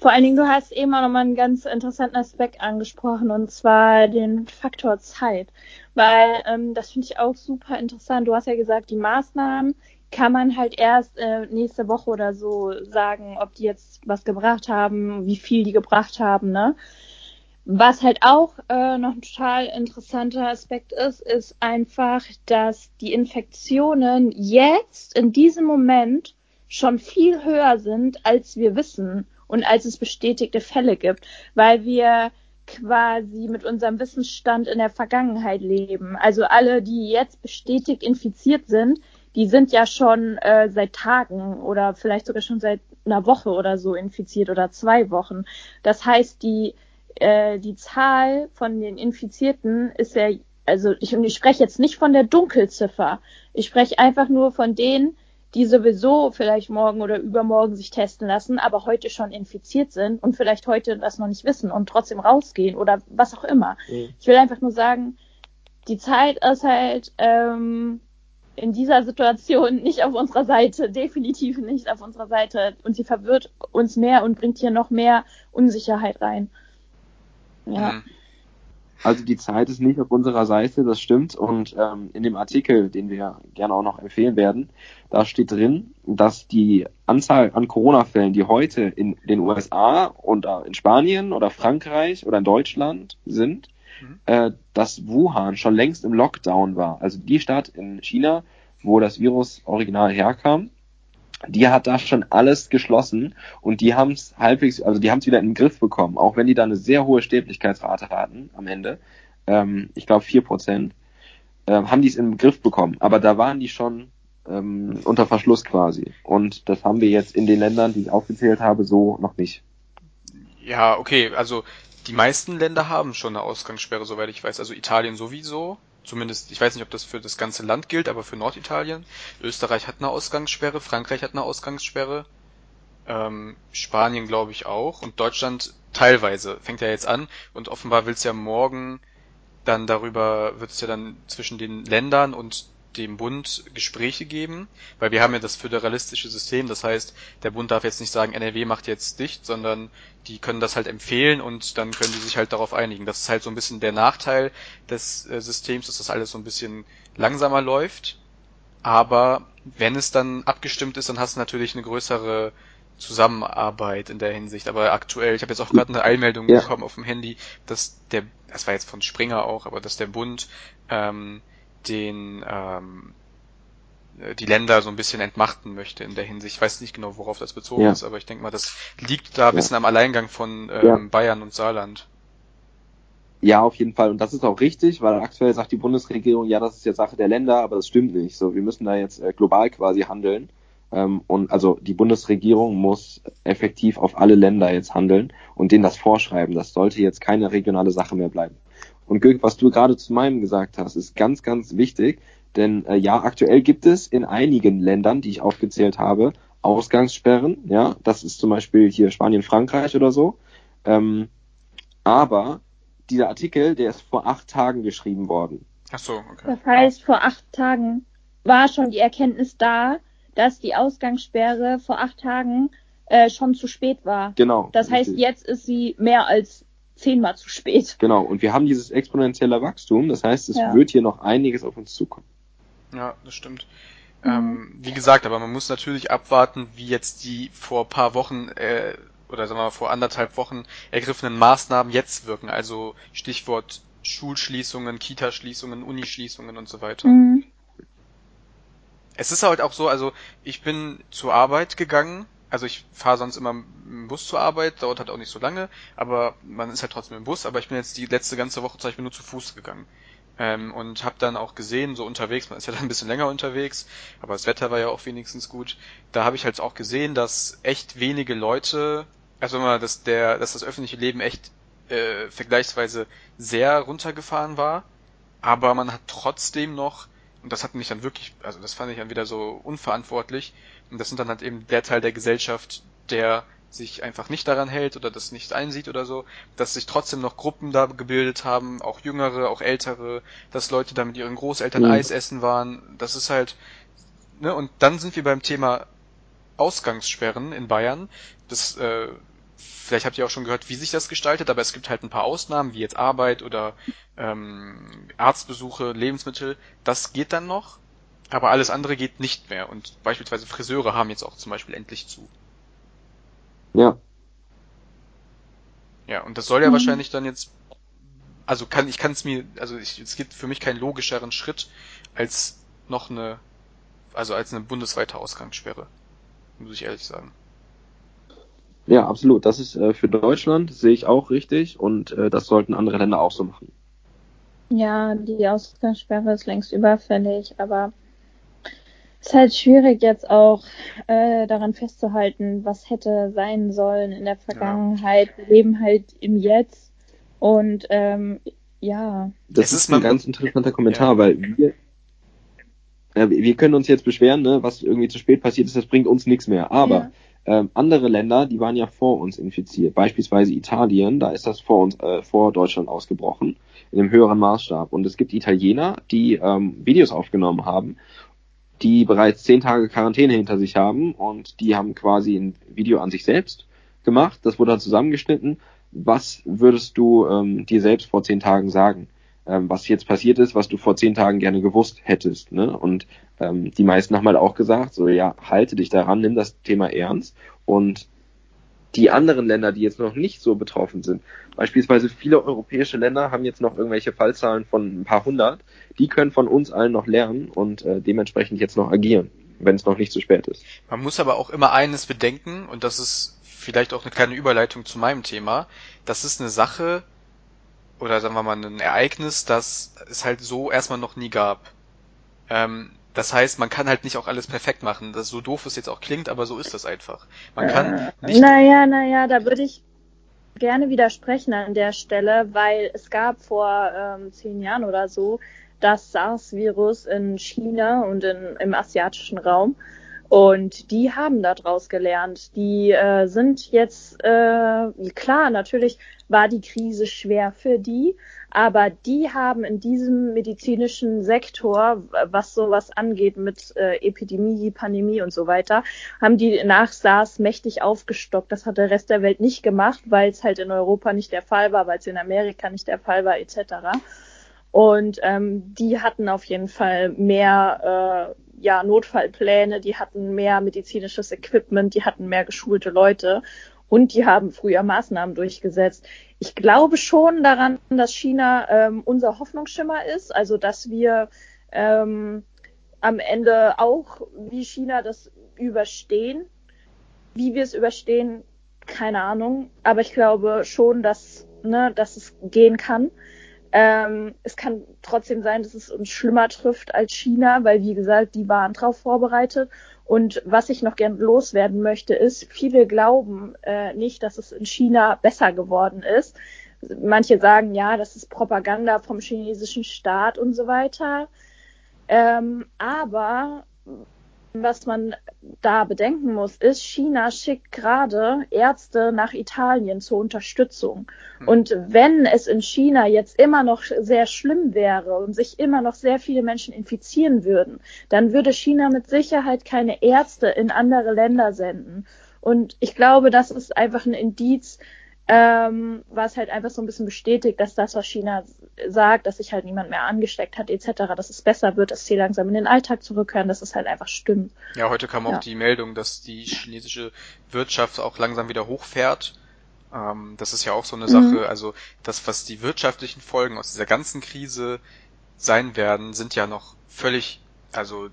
Vor allen Dingen, du hast eben auch nochmal einen ganz interessanten Aspekt angesprochen, und zwar den Faktor Zeit. Weil ähm, das finde ich auch super interessant. Du hast ja gesagt, die Maßnahmen kann man halt erst äh, nächste Woche oder so sagen, ob die jetzt was gebracht haben, wie viel die gebracht haben, ne? Was halt auch äh, noch ein total interessanter Aspekt ist, ist einfach, dass die Infektionen jetzt in diesem Moment schon viel höher sind, als wir wissen und als es bestätigte Fälle gibt, weil wir quasi mit unserem Wissensstand in der Vergangenheit leben. Also alle, die jetzt bestätigt infiziert sind, die sind ja schon äh, seit Tagen oder vielleicht sogar schon seit einer Woche oder so infiziert oder zwei Wochen. Das heißt, die, äh, die Zahl von den Infizierten ist ja, also ich, ich spreche jetzt nicht von der Dunkelziffer. Ich spreche einfach nur von denen, die sowieso vielleicht morgen oder übermorgen sich testen lassen, aber heute schon infiziert sind und vielleicht heute das noch nicht wissen und trotzdem rausgehen oder was auch immer. Mhm. Ich will einfach nur sagen, die Zeit ist halt ähm, in dieser Situation nicht auf unserer Seite, definitiv nicht auf unserer Seite und sie verwirrt uns mehr und bringt hier noch mehr Unsicherheit rein. Ja. Mhm. Also die Zeit ist nicht auf unserer Seite, das stimmt. Und ähm, in dem Artikel, den wir gerne auch noch empfehlen werden, da steht drin, dass die Anzahl an Corona-Fällen, die heute in den USA und in Spanien oder Frankreich oder in Deutschland sind, mhm. äh, dass Wuhan schon längst im Lockdown war. Also die Stadt in China, wo das Virus original herkam, die hat da schon alles geschlossen und die haben es halbwegs, also die haben es wieder in den Griff bekommen, auch wenn die da eine sehr hohe Sterblichkeitsrate hatten am Ende. Ähm, ich glaube vier Prozent, äh, haben die es im Griff bekommen. Aber da waren die schon ähm, unter Verschluss quasi. Und das haben wir jetzt in den Ländern, die ich aufgezählt habe, so noch nicht. Ja, okay, also die meisten Länder haben schon eine Ausgangssperre, soweit ich weiß. Also Italien sowieso, Zumindest, ich weiß nicht, ob das für das ganze Land gilt, aber für Norditalien. Österreich hat eine Ausgangssperre, Frankreich hat eine Ausgangssperre, ähm, Spanien glaube ich auch und Deutschland teilweise. Fängt ja jetzt an und offenbar will es ja morgen dann darüber, wird es ja dann zwischen den Ländern und dem Bund Gespräche geben, weil wir haben ja das föderalistische System, das heißt, der Bund darf jetzt nicht sagen, NRW macht jetzt dicht, sondern die können das halt empfehlen und dann können die sich halt darauf einigen. Das ist halt so ein bisschen der Nachteil des äh, Systems, dass das alles so ein bisschen langsamer läuft, aber wenn es dann abgestimmt ist, dann hast du natürlich eine größere Zusammenarbeit in der Hinsicht. Aber aktuell, ich habe jetzt auch gerade eine Eilmeldung ja. bekommen auf dem Handy, dass der, das war jetzt von Springer auch, aber dass der Bund ähm, den ähm, die Länder so ein bisschen entmachten möchte in der Hinsicht. Ich weiß nicht genau, worauf das bezogen ja. ist, aber ich denke mal, das liegt da ein bisschen am Alleingang von ähm, ja. Bayern und Saarland. Ja, auf jeden Fall. Und das ist auch richtig, weil aktuell sagt die Bundesregierung, ja, das ist ja Sache der Länder, aber das stimmt nicht. So, wir müssen da jetzt äh, global quasi handeln. Ähm, und also die Bundesregierung muss effektiv auf alle Länder jetzt handeln und denen das vorschreiben. Das sollte jetzt keine regionale Sache mehr bleiben. Und Gülk, was du gerade zu meinem gesagt hast, ist ganz, ganz wichtig. Denn äh, ja, aktuell gibt es in einigen Ländern, die ich aufgezählt habe, Ausgangssperren. Ja, das ist zum Beispiel hier Spanien, Frankreich oder so. Ähm, aber dieser Artikel, der ist vor acht Tagen geschrieben worden. Ach so, okay. Das heißt, vor acht Tagen war schon die Erkenntnis da, dass die Ausgangssperre vor acht Tagen äh, schon zu spät war. Genau. Das heißt, jetzt ist sie mehr als zehnmal zu spät. Genau. Und wir haben dieses exponentielle Wachstum. Das heißt, es ja. wird hier noch einiges auf uns zukommen. Ja, das stimmt. Mhm. Ähm, wie gesagt, aber man muss natürlich abwarten, wie jetzt die vor paar Wochen äh, oder sagen wir mal vor anderthalb Wochen ergriffenen Maßnahmen jetzt wirken. Also Stichwort Schulschließungen, Kitaschließungen, Unischließungen und so weiter. Mhm. Es ist halt auch so, also ich bin zur Arbeit gegangen, also ich fahre sonst immer im Bus zur Arbeit, dauert halt auch nicht so lange, aber man ist halt trotzdem im Bus, aber ich bin jetzt die letzte ganze Woche zum Beispiel nur zu Fuß gegangen. Ähm, und habe dann auch gesehen, so unterwegs, man ist ja dann ein bisschen länger unterwegs, aber das Wetter war ja auch wenigstens gut. Da habe ich halt auch gesehen, dass echt wenige Leute, also immer, dass der, dass das öffentliche Leben echt äh, vergleichsweise sehr runtergefahren war, aber man hat trotzdem noch, und das hat mich dann wirklich, also das fand ich dann wieder so unverantwortlich, und das sind dann halt eben der Teil der Gesellschaft, der sich einfach nicht daran hält oder das nicht einsieht oder so, dass sich trotzdem noch Gruppen da gebildet haben, auch jüngere, auch ältere, dass Leute da mit ihren Großeltern mhm. Eis essen waren. Das ist halt, ne, und dann sind wir beim Thema Ausgangssperren in Bayern. Das, äh, vielleicht habt ihr auch schon gehört, wie sich das gestaltet, aber es gibt halt ein paar Ausnahmen, wie jetzt Arbeit oder ähm, Arztbesuche, Lebensmittel. Das geht dann noch, aber alles andere geht nicht mehr. Und beispielsweise Friseure haben jetzt auch zum Beispiel endlich zu. Ja. Ja, und das soll ja mhm. wahrscheinlich dann jetzt, also kann ich kann es mir, also ich, es gibt für mich keinen logischeren Schritt als noch eine, also als eine bundesweite Ausgangssperre, muss ich ehrlich sagen. Ja, absolut. Das ist äh, für Deutschland sehe ich auch richtig und äh, das sollten andere Länder auch so machen. Ja, die Ausgangssperre ist längst überfällig, aber ist halt schwierig jetzt auch äh, daran festzuhalten, was hätte sein sollen in der Vergangenheit. Ja. Wir leben halt im Jetzt und ähm, ja. Das ist ein ganz interessanter Kommentar, ja. weil wir ja, wir können uns jetzt beschweren, ne, was irgendwie zu spät passiert ist, das bringt uns nichts mehr. Aber ja. Ähm, andere Länder, die waren ja vor uns infiziert, beispielsweise Italien, da ist das vor uns, äh, vor Deutschland ausgebrochen, in einem höheren Maßstab. Und es gibt Italiener, die ähm, Videos aufgenommen haben die bereits zehn Tage Quarantäne hinter sich haben und die haben quasi ein Video an sich selbst gemacht. Das wurde dann zusammengeschnitten. Was würdest du ähm, dir selbst vor zehn Tagen sagen? Ähm, was jetzt passiert ist, was du vor zehn Tagen gerne gewusst hättest. Ne? Und ähm, die meisten haben halt auch gesagt, so ja, halte dich daran, nimm das Thema ernst und die anderen Länder, die jetzt noch nicht so betroffen sind, beispielsweise viele europäische Länder haben jetzt noch irgendwelche Fallzahlen von ein paar hundert, die können von uns allen noch lernen und äh, dementsprechend jetzt noch agieren, wenn es noch nicht zu spät ist. Man muss aber auch immer eines bedenken, und das ist vielleicht auch eine kleine Überleitung zu meinem Thema, das ist eine Sache, oder sagen wir mal ein Ereignis, das es halt so erstmal noch nie gab. Ähm, das heißt, man kann halt nicht auch alles perfekt machen. Das so doof es jetzt auch klingt, aber so ist das einfach. Man kann äh, nicht. Naja, naja, da würde ich gerne widersprechen an der Stelle, weil es gab vor ähm, zehn Jahren oder so das SARS-Virus in China und in, im asiatischen Raum. Und die haben daraus gelernt. Die äh, sind jetzt, äh, klar, natürlich war die Krise schwer für die, aber die haben in diesem medizinischen Sektor, was sowas angeht mit äh, Epidemie, Pandemie und so weiter, haben die nach SARS mächtig aufgestockt. Das hat der Rest der Welt nicht gemacht, weil es halt in Europa nicht der Fall war, weil es in Amerika nicht der Fall war, etc. Und ähm, die hatten auf jeden Fall mehr äh, ja, Notfallpläne, die hatten mehr medizinisches Equipment, die hatten mehr geschulte Leute und die haben früher Maßnahmen durchgesetzt. Ich glaube schon daran, dass China ähm, unser Hoffnungsschimmer ist, also dass wir ähm, am Ende auch wie China das überstehen. Wie wir es überstehen, keine Ahnung, aber ich glaube schon, dass, ne, dass es gehen kann. Ähm, es kann trotzdem sein, dass es uns schlimmer trifft als China, weil wie gesagt, die waren darauf vorbereitet. Und was ich noch gern loswerden möchte, ist, viele glauben äh, nicht, dass es in China besser geworden ist. Manche sagen, ja, das ist Propaganda vom chinesischen Staat und so weiter. Ähm, aber was man da bedenken muss, ist, China schickt gerade Ärzte nach Italien zur Unterstützung. Hm. Und wenn es in China jetzt immer noch sehr schlimm wäre und sich immer noch sehr viele Menschen infizieren würden, dann würde China mit Sicherheit keine Ärzte in andere Länder senden. Und ich glaube, das ist einfach ein Indiz, ähm, was halt einfach so ein bisschen bestätigt, dass das, was China sagt, dass sich halt niemand mehr angesteckt hat, etc., dass es besser wird, dass sie langsam in den Alltag zurückkehren, dass es halt einfach stimmt. Ja, heute kam auch ja. die Meldung, dass die chinesische Wirtschaft auch langsam wieder hochfährt. Ähm, das ist ja auch so eine Sache, mhm. also das, was die wirtschaftlichen Folgen aus dieser ganzen Krise sein werden, sind ja noch völlig, also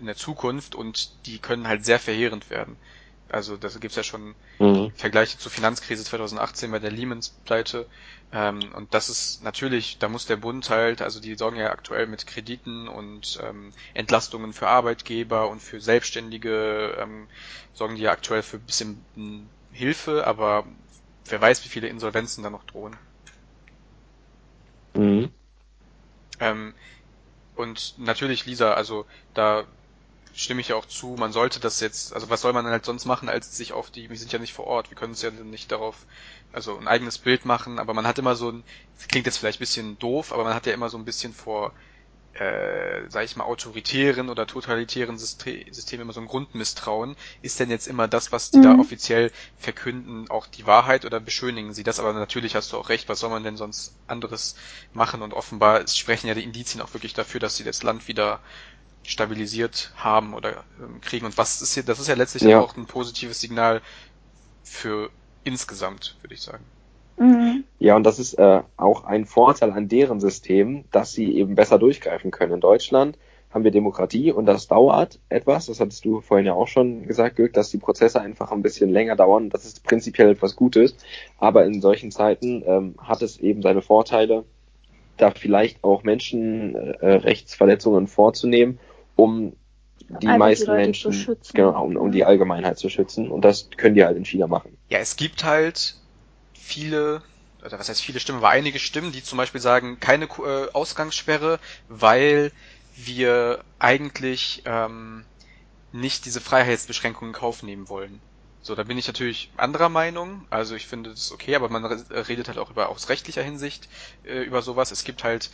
in der Zukunft und die können halt sehr verheerend werden. Also das gibt's ja schon mhm. Vergleiche zur Finanzkrise 2018 bei der Lehman-Pleite. Ähm, und das ist natürlich, da muss der Bund halt, also die sorgen ja aktuell mit Krediten und ähm, Entlastungen für Arbeitgeber und für Selbstständige, ähm, sorgen die ja aktuell für ein bisschen Hilfe, aber wer weiß, wie viele Insolvenzen da noch drohen. Mhm. Ähm, und natürlich, Lisa, also da stimme ich ja auch zu, man sollte das jetzt, also was soll man halt sonst machen, als sich auf die, wir sind ja nicht vor Ort, wir können uns ja nicht darauf, also ein eigenes Bild machen, aber man hat immer so ein, das klingt jetzt vielleicht ein bisschen doof, aber man hat ja immer so ein bisschen vor, äh, sag ich mal, autoritären oder totalitären Systemen immer so ein Grundmisstrauen. Ist denn jetzt immer das, was die mhm. da offiziell verkünden, auch die Wahrheit oder beschönigen sie das? Aber natürlich hast du auch recht, was soll man denn sonst anderes machen? Und offenbar sprechen ja die Indizien auch wirklich dafür, dass sie das Land wieder stabilisiert haben oder ähm, kriegen. Und was ist hier, das ist ja letztlich ja. auch ein positives Signal für insgesamt, würde ich sagen. Mhm. Ja, und das ist äh, auch ein Vorteil an deren System, dass sie eben besser durchgreifen können. In Deutschland haben wir Demokratie und das dauert etwas. Das hattest du vorhin ja auch schon gesagt, Dirk, dass die Prozesse einfach ein bisschen länger dauern. Das ist prinzipiell etwas Gutes. Aber in solchen Zeiten ähm, hat es eben seine Vorteile, da vielleicht auch Menschenrechtsverletzungen äh, vorzunehmen um die Einfach meisten die Menschen, genau, um, um die Allgemeinheit zu schützen. Und das können die halt in China machen. Ja, es gibt halt viele, oder was heißt viele Stimmen, aber einige Stimmen, die zum Beispiel sagen, keine äh, Ausgangssperre, weil wir eigentlich ähm, nicht diese Freiheitsbeschränkungen in Kauf nehmen wollen. So, da bin ich natürlich anderer Meinung. Also ich finde das okay, aber man redet halt auch über aus rechtlicher Hinsicht äh, über sowas. Es gibt halt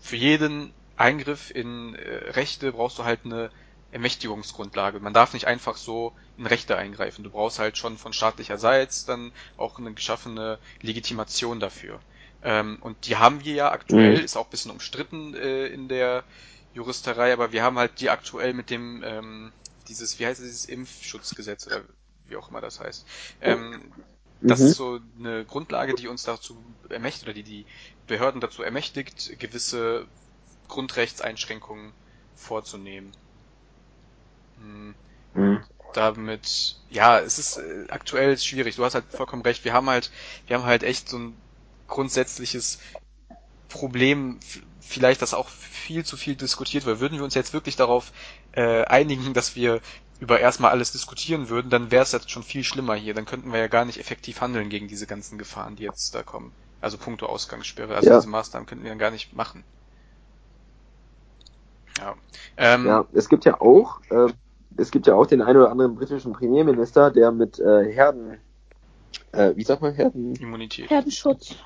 für jeden Eingriff in äh, Rechte brauchst du halt eine Ermächtigungsgrundlage. Man darf nicht einfach so in Rechte eingreifen. Du brauchst halt schon von staatlicher Seite dann auch eine geschaffene Legitimation dafür. Ähm, und die haben wir ja aktuell, mhm. ist auch ein bisschen umstritten äh, in der Juristerei, aber wir haben halt die aktuell mit dem, ähm, dieses, wie heißt es, dieses Impfschutzgesetz oder wie auch immer das heißt. Ähm, das mhm. ist so eine Grundlage, die uns dazu ermächtigt oder die die Behörden dazu ermächtigt, gewisse Grundrechtseinschränkungen vorzunehmen. Hm. Mhm. Damit, ja, es ist äh, aktuell schwierig. Du hast halt vollkommen recht. Wir haben halt, wir haben halt echt so ein grundsätzliches Problem, vielleicht das auch viel zu viel diskutiert wird. Würden wir uns jetzt wirklich darauf äh, einigen, dass wir über erstmal alles diskutieren würden, dann wäre es jetzt schon viel schlimmer hier. Dann könnten wir ja gar nicht effektiv handeln gegen diese ganzen Gefahren, die jetzt da kommen. Also punkto Ausgangssperre. Also ja. diese Maßnahmen könnten wir dann gar nicht machen. Ja. Ähm, ja, es gibt ja auch, äh, es gibt ja auch den einen oder anderen britischen Premierminister, der mit äh, Herden, äh, wie sagt man Herden? Immunität. Herdenschutz.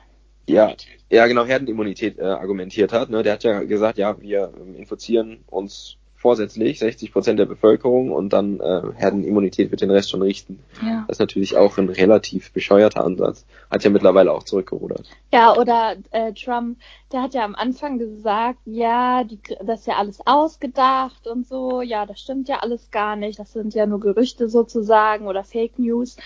Ja, ja, genau, Herdenimmunität äh, argumentiert hat. Ne? Der hat ja gesagt, ja, wir ähm, infizieren uns vorsätzlich 60 Prozent der Bevölkerung und dann äh, Herdenimmunität wird den Rest schon richten. Ja. Das ist natürlich auch ein relativ bescheuerter Ansatz. Hat ja mittlerweile auch zurückgerudert. Ja, oder äh, Trump, der hat ja am Anfang gesagt, ja, die, das ist ja alles ausgedacht und so. Ja, das stimmt ja alles gar nicht. Das sind ja nur Gerüchte sozusagen oder Fake News.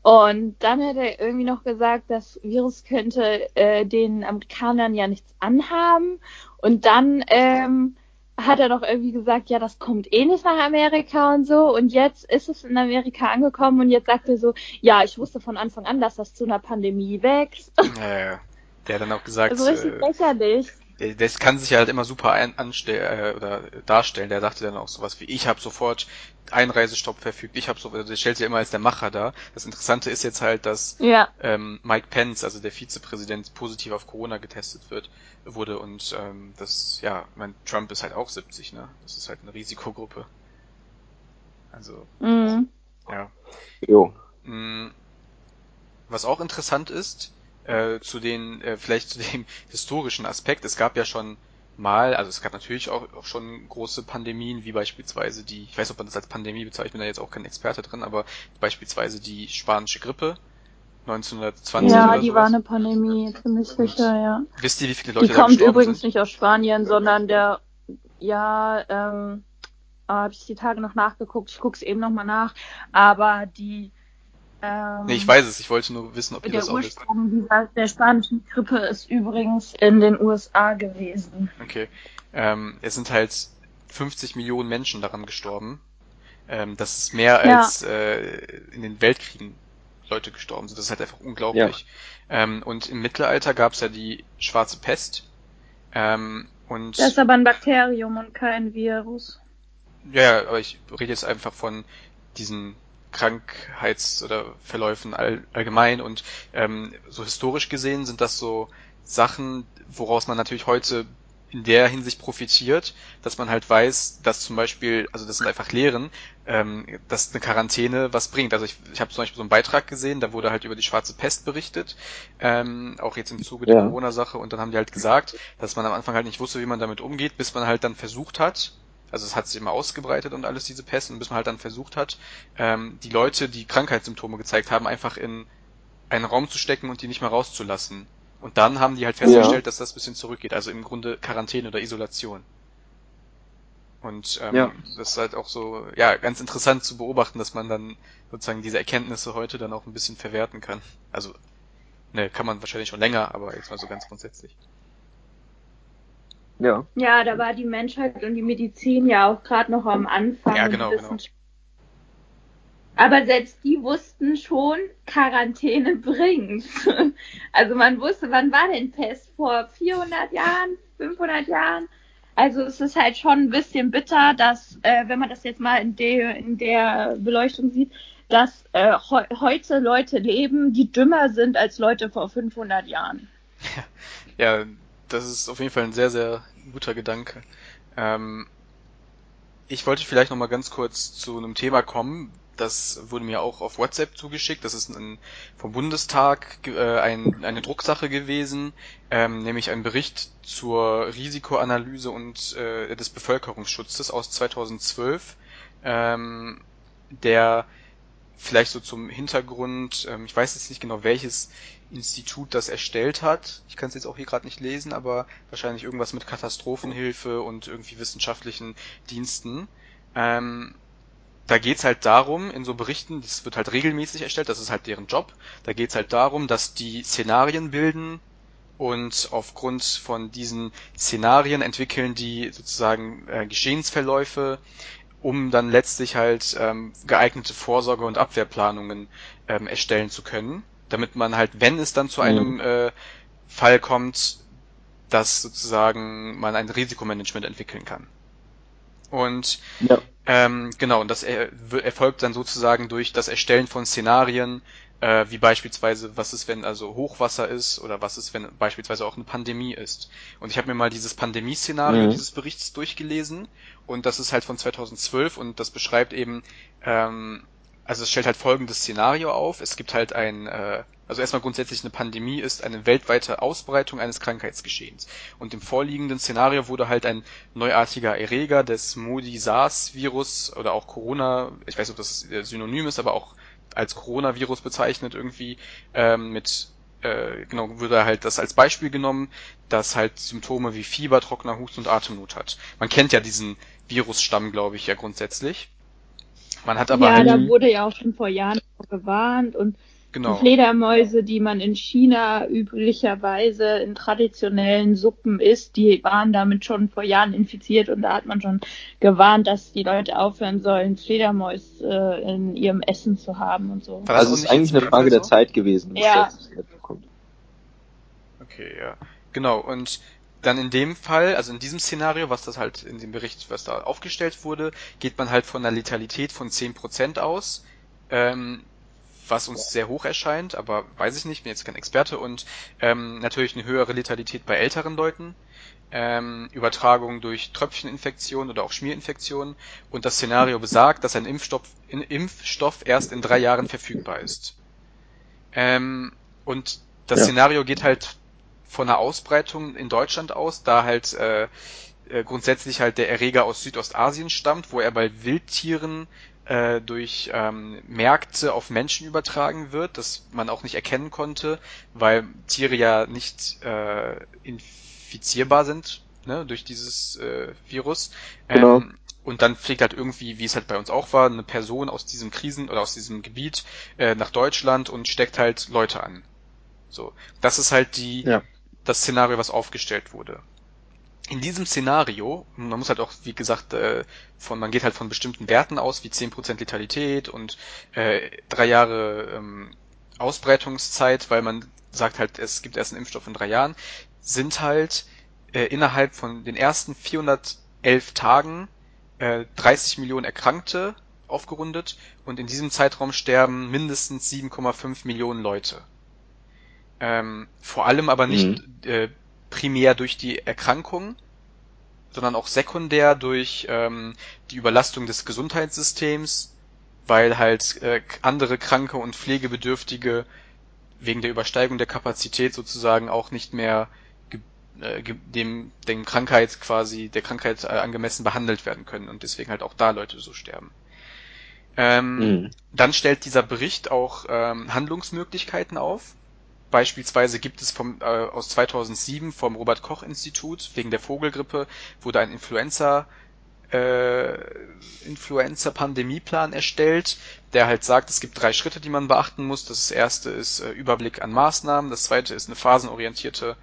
Und dann hat er irgendwie noch gesagt, das Virus könnte äh, den Amerikanern ja nichts anhaben. Und dann ähm, hat er doch irgendwie gesagt, ja, das kommt eh nicht nach Amerika und so. Und jetzt ist es in Amerika angekommen und jetzt sagt er so, ja, ich wusste von Anfang an, dass das zu einer Pandemie wächst. Ja, der hat dann auch gesagt, also richtig äh, lächerlich. das kann sich halt immer super ein, anstell, äh, oder darstellen. Der sagte dann auch sowas wie, ich habe sofort Einreisestopp verfügt, ich habe so, also der stellt sich immer als der Macher da. Das Interessante ist jetzt halt, dass ja. ähm, Mike Pence, also der Vizepräsident, positiv auf Corona getestet wird, wurde und ähm, das, ja, mein Trump ist halt auch 70, ne? Das ist halt eine Risikogruppe. Also, mhm. ja. Jo. Mm, was auch interessant ist, äh, zu den, äh, vielleicht zu dem historischen Aspekt, es gab ja schon mal, also es gab natürlich auch, auch schon große Pandemien, wie beispielsweise die, ich weiß nicht, ob man das als Pandemie bezeichnet, ich bin da jetzt auch kein Experte drin, aber beispielsweise die spanische Grippe 1920 Ja, die sowas. war eine Pandemie, ziemlich sicher, ja. Wisst ihr, wie viele Leute Die da kommt übrigens sind? nicht aus Spanien, sondern der, ja, ähm, habe ich die Tage noch nachgeguckt, ich gucke es eben nochmal nach, aber die, ähm, Nee, ich weiß es, ich wollte nur wissen, ob ihr der das auch wisst. Ursprung dieser, der spanischen Grippe ist übrigens in den USA gewesen. Okay. Ähm, es sind halt 50 Millionen Menschen daran gestorben. Ähm, das ist mehr Ja. als äh, in den Weltkriegen Leute gestorben sind. Das ist halt einfach unglaublich. Ähm, und im Mittelalter gab es ja die schwarze Pest. Ähm, und Das ist aber ein Bakterium und kein Virus. ja, ja, aber ich rede jetzt einfach von diesen Krankheits- oder Verläufen all, allgemein und ähm, so historisch gesehen sind das so Sachen, woraus man natürlich heute in der Hinsicht profitiert, dass man halt weiß, dass zum Beispiel, also das sind einfach Lehren, ähm, dass eine Quarantäne was bringt. Also ich, ich habe zum Beispiel so einen Beitrag gesehen, da wurde halt über die schwarze Pest berichtet, ähm, auch jetzt im Zuge der Ja. Corona-Sache und dann haben die halt gesagt, dass man am Anfang halt nicht wusste, wie man damit umgeht, bis man halt dann versucht hat, also es hat sich immer ausgebreitet und alles diese und bis man halt dann versucht hat, ähm, die Leute, die Krankheitssymptome gezeigt haben, einfach in einen Raum zu stecken und die nicht mehr rauszulassen. Und dann haben die halt festgestellt, dass das ein bisschen zurückgeht. Also im Grunde Quarantäne oder Isolation. Und ähm, Ja. das ist halt auch so, ja, ganz interessant zu beobachten, dass man dann sozusagen diese Erkenntnisse heute dann auch ein bisschen verwerten kann. Also, ne, kann man wahrscheinlich schon länger, aber jetzt mal so ganz grundsätzlich. Ja. Ja, da war die Menschheit und die Medizin ja auch gerade noch am Anfang. Ja, genau, genau. Aber selbst die wussten schon, Quarantäne bringt. Also man wusste, wann war denn Pest? Vor 400 Jahren, 500 Jahren? Also es ist halt schon ein bisschen bitter, dass, äh, wenn man das jetzt mal in der, in der Beleuchtung sieht, dass äh, heu heute Leute leben, die dümmer sind als Leute vor 500 Jahren. Ja, das ist auf jeden Fall ein sehr, sehr guter Gedanke. Ähm, ich wollte vielleicht noch mal ganz kurz zu einem Thema kommen. Das wurde mir auch auf WhatsApp zugeschickt. Das ist ein, vom Bundestag äh, ein, eine Drucksache gewesen, ähm, nämlich ein Bericht zur Risikoanalyse und äh, des Bevölkerungsschutzes aus 2012, ähm, der vielleicht so zum Hintergrund, ähm, ich weiß jetzt nicht genau, welches Institut das erstellt hat. Ich kann es jetzt auch hier gerade nicht lesen, aber wahrscheinlich irgendwas mit Katastrophenhilfe und irgendwie wissenschaftlichen Diensten. Ähm, da geht's halt darum, in so Berichten, das wird halt regelmäßig erstellt, das ist halt deren Job, da geht's halt darum, dass die Szenarien bilden und aufgrund von diesen Szenarien entwickeln die sozusagen äh, Geschehensverläufe, um dann letztlich halt ähm, geeignete Vorsorge- und Abwehrplanungen ähm, erstellen zu können, damit man halt, wenn es dann zu einem äh, Fall kommt, dass sozusagen man ein Risikomanagement entwickeln kann. Und Ja. ähm, genau, und das er, erfolgt dann sozusagen durch das Erstellen von Szenarien, äh, wie beispielsweise, was ist, wenn also Hochwasser ist oder was ist, wenn beispielsweise auch eine Pandemie ist. Und ich habe mir mal dieses Pandemieszenario Mhm. dieses Berichts durchgelesen und das ist halt von 2012 und das beschreibt eben, ähm, also es stellt halt folgendes Szenario auf. Es gibt halt ein, äh, also erstmal grundsätzlich eine Pandemie ist eine weltweite Ausbreitung eines Krankheitsgeschehens. Und im vorliegenden Szenario wurde halt ein neuartiger Erreger des Modi-SARS-Virus oder auch Corona, ich weiß nicht, ob das synonym ist, aber auch als Coronavirus bezeichnet irgendwie, ähm, mit, äh, genau, wurde halt das als Beispiel genommen, das halt Symptome wie Fieber, trockener Husten und Atemnot hat. Man kennt ja diesen Virusstamm, glaube ich, ja grundsätzlich. Man hat aber ja, da wurde ja auch schon vor Jahren gewarnt und genau. Die Fledermäuse, die man in China üblicherweise in traditionellen Suppen isst, die waren damit schon vor Jahren infiziert und da hat man schon gewarnt, dass die Leute aufhören sollen, Fledermäus äh, in ihrem Essen zu haben und so. Also auch es ist eigentlich eine Frage wieder der so? Zeit gewesen, bis Ja. das jetzt kommt. Okay, ja. Genau, und dann in dem Fall, also in diesem Szenario, was das halt in dem Bericht, was da aufgestellt wurde, geht man halt von einer Letalität von 10% aus, ähm, was uns sehr hoch erscheint, aber weiß ich nicht, bin jetzt kein Experte und ähm, natürlich eine höhere Letalität bei älteren Leuten, ähm, Übertragung durch Tröpfcheninfektion oder auch Schmierinfektion und das Szenario besagt, dass ein Impfstoff, in, Impfstoff erst in drei Jahren verfügbar ist. Ähm, und das ja. Szenario geht halt von einer Ausbreitung in Deutschland aus, da halt äh, äh, grundsätzlich halt der Erreger aus Südostasien stammt, wo er bei Wildtieren äh, durch ähm, Märkte auf Menschen übertragen wird, das man auch nicht erkennen konnte, weil Tiere ja nicht äh, infizierbar sind ne, durch dieses äh, Virus. Genau. Ähm, und dann fliegt halt irgendwie, wie es halt bei uns auch war, eine Person aus diesem Krisen oder aus diesem Gebiet äh, nach Deutschland und steckt halt Leute an. So, das ist halt die ja das Szenario, was aufgestellt wurde. In diesem Szenario, man muss halt auch, wie gesagt, äh, von, man geht halt von bestimmten Werten aus, wie 10% Letalität und äh, drei Jahre ähm, Ausbreitungszeit, weil man sagt halt, es gibt erst einen Impfstoff in drei Jahren, sind halt äh, innerhalb von den ersten 411 Tagen äh, 30 Millionen Erkrankte aufgerundet und in diesem Zeitraum sterben mindestens 7,5 Millionen Leute. Ähm, vor allem aber nicht mhm. äh, primär durch die Erkrankung, sondern auch sekundär durch ähm, die Überlastung des Gesundheitssystems, weil halt äh, andere Kranke und Pflegebedürftige wegen der Übersteigung der Kapazität sozusagen auch nicht mehr äh, dem, dem Krankheit quasi, der Krankheit äh, angemessen behandelt werden können und deswegen halt auch da Leute so sterben. Ähm, mhm. Dann stellt dieser Bericht auch ähm, Handlungsmöglichkeiten auf. Beispielsweise gibt es vom, äh, aus 2007 vom Robert Koch Institut wegen der Vogelgrippe wurde ein Influenza äh, Influenza-Pandemieplan erstellt, der halt sagt, es gibt drei Schritte, die man beachten muss. Das erste ist äh, Überblick an Maßnahmen, das zweite ist eine phasenorientierte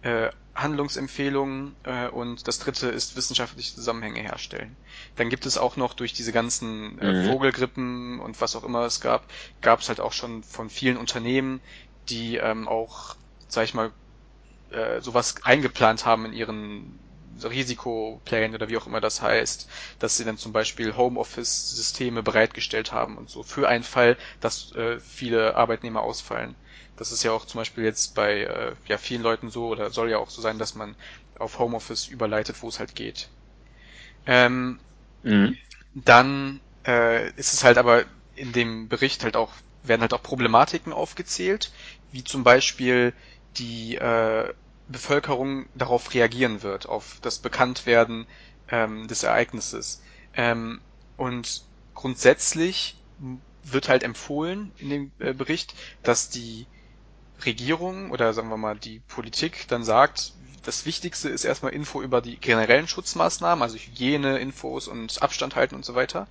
äh, Handlungsempfehlung äh, und das dritte ist wissenschaftliche Zusammenhänge herstellen. Dann gibt es auch noch durch diese ganzen äh, mhm. Vogelgrippen und was auch immer es gab, gab es halt auch schon von vielen Unternehmen die ähm, auch, sag ich mal, äh, sowas eingeplant haben in ihren Risikoplänen oder wie auch immer das heißt, dass sie dann zum Beispiel Homeoffice-Systeme bereitgestellt haben und so für einen Fall, dass äh, viele Arbeitnehmer ausfallen. Das ist ja auch zum Beispiel jetzt bei äh, ja, vielen Leuten so oder soll ja auch so sein, dass man auf Homeoffice überleitet, wo es halt geht. Ähm, mhm. Dann äh, ist es halt aber in dem Bericht halt auch werden halt auch Problematiken aufgezählt, wie zum Beispiel die äh, Bevölkerung darauf reagieren wird, auf das Bekanntwerden ähm, des Ereignisses. Ähm, und grundsätzlich wird halt empfohlen in dem äh, Bericht, dass die Regierung oder sagen wir mal die Politik dann sagt, das Wichtigste ist erstmal Info über die generellen Schutzmaßnahmen, also Hygiene, Infos und Abstand halten und so weiter.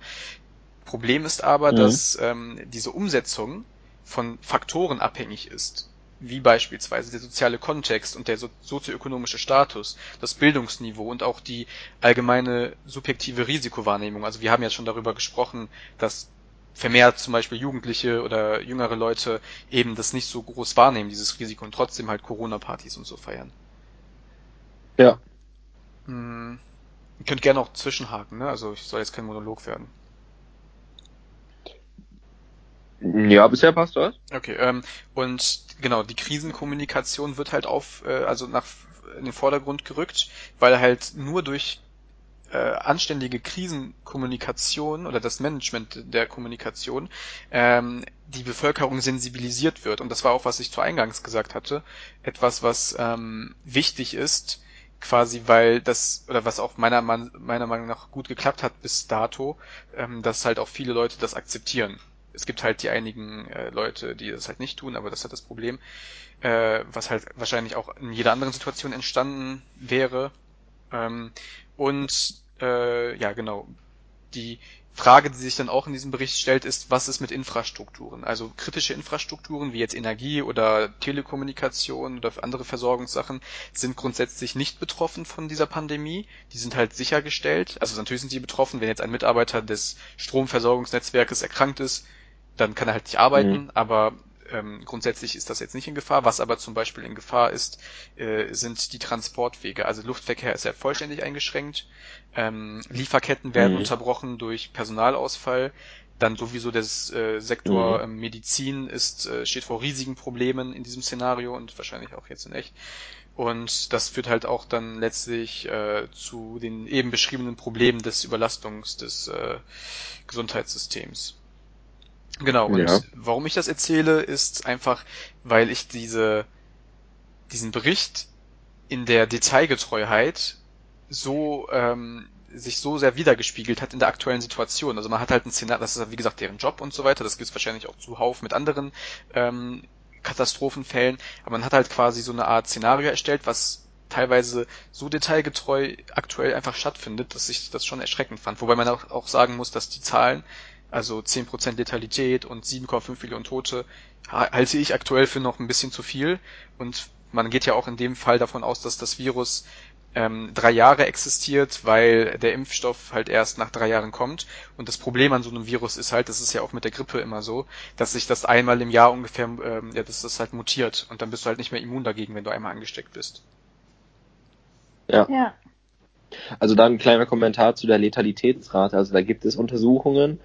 Problem ist aber, mhm. dass ähm, diese Umsetzung von Faktoren abhängig ist, wie beispielsweise der soziale Kontext und der so sozioökonomische Status, das Bildungsniveau und auch die allgemeine subjektive Risikowahrnehmung. Also wir haben ja schon darüber gesprochen, dass vermehrt zum Beispiel Jugendliche oder jüngere Leute eben das nicht so groß wahrnehmen, dieses Risiko, und trotzdem halt Corona-Partys und so feiern. Ja. Hm, ihr könnt gerne auch zwischenhaken, ne? Also ich soll jetzt kein Monolog werden. Ja, bisher passt das. Okay, ähm, und genau, die Krisenkommunikation wird halt auf, äh, also nach in den Vordergrund gerückt, weil halt nur durch äh, anständige Krisenkommunikation oder das Management der Kommunikation ähm, die Bevölkerung sensibilisiert wird. Und das war auch, was ich zu Eingangs gesagt hatte, etwas, was ähm, wichtig ist, quasi, weil das, oder was auch meiner, meiner Meinung nach gut geklappt hat bis dato, ähm, dass halt auch viele Leute das akzeptieren es gibt halt die einigen äh, Leute, die das halt nicht tun, aber das hat das Problem, äh, was halt wahrscheinlich auch in jeder anderen Situation entstanden wäre. Ähm, und äh, ja, genau. Die Frage, die sich dann auch in diesem Bericht stellt, ist, was ist mit Infrastrukturen? Also kritische Infrastrukturen wie jetzt Energie oder Telekommunikation oder andere Versorgungssachen sind grundsätzlich nicht betroffen von dieser Pandemie. Die sind halt sichergestellt. Also natürlich sind sie betroffen, wenn jetzt ein Mitarbeiter des Stromversorgungsnetzwerkes erkrankt ist, dann kann er halt nicht arbeiten, mhm. aber ähm, grundsätzlich ist das jetzt nicht in Gefahr. Was aber zum Beispiel in Gefahr ist, äh, sind die Transportwege. Also Luftverkehr ist ja vollständig eingeschränkt. Ähm, Lieferketten werden mhm. unterbrochen durch Personalausfall. Dann sowieso der äh, Sektor mhm. ähm, Medizin ist, äh, steht vor riesigen Problemen in diesem Szenario und wahrscheinlich auch jetzt in echt. Und das führt halt auch dann letztlich äh, zu den eben beschriebenen Problemen des Überlastungs des äh, Gesundheitssystems. Genau, und ja. warum ich das erzähle, ist einfach, weil ich diese, diesen Bericht in der Detailgetreuheit so ähm, sich so sehr wiedergespiegelt hat in der aktuellen Situation. Also man hat halt ein Szenario, das ist wie gesagt deren Job und so weiter, das gibt es wahrscheinlich auch zuhauf mit anderen ähm, Katastrophenfällen, aber man hat halt quasi so eine Art Szenario erstellt, was teilweise so detailgetreu aktuell einfach stattfindet, dass ich das schon erschreckend fand. Wobei man auch, auch sagen muss, dass die Zahlen, also 10% Letalität und 7,5 Millionen Tote, halte ich aktuell für noch ein bisschen zu viel. Und man geht ja auch in dem Fall davon aus, dass das Virus ähm, drei Jahre existiert, weil der Impfstoff halt erst nach drei Jahren kommt. Und das Problem an so einem Virus ist halt, das ist ja auch mit der Grippe immer so, dass sich das einmal im Jahr ungefähr, ähm, ja, dass das halt mutiert und dann bist du halt nicht mehr immun dagegen, wenn du einmal angesteckt bist. Ja. ja. Also dann ein kleiner Kommentar zu der Letalitätsrate. Also da gibt es Untersuchungen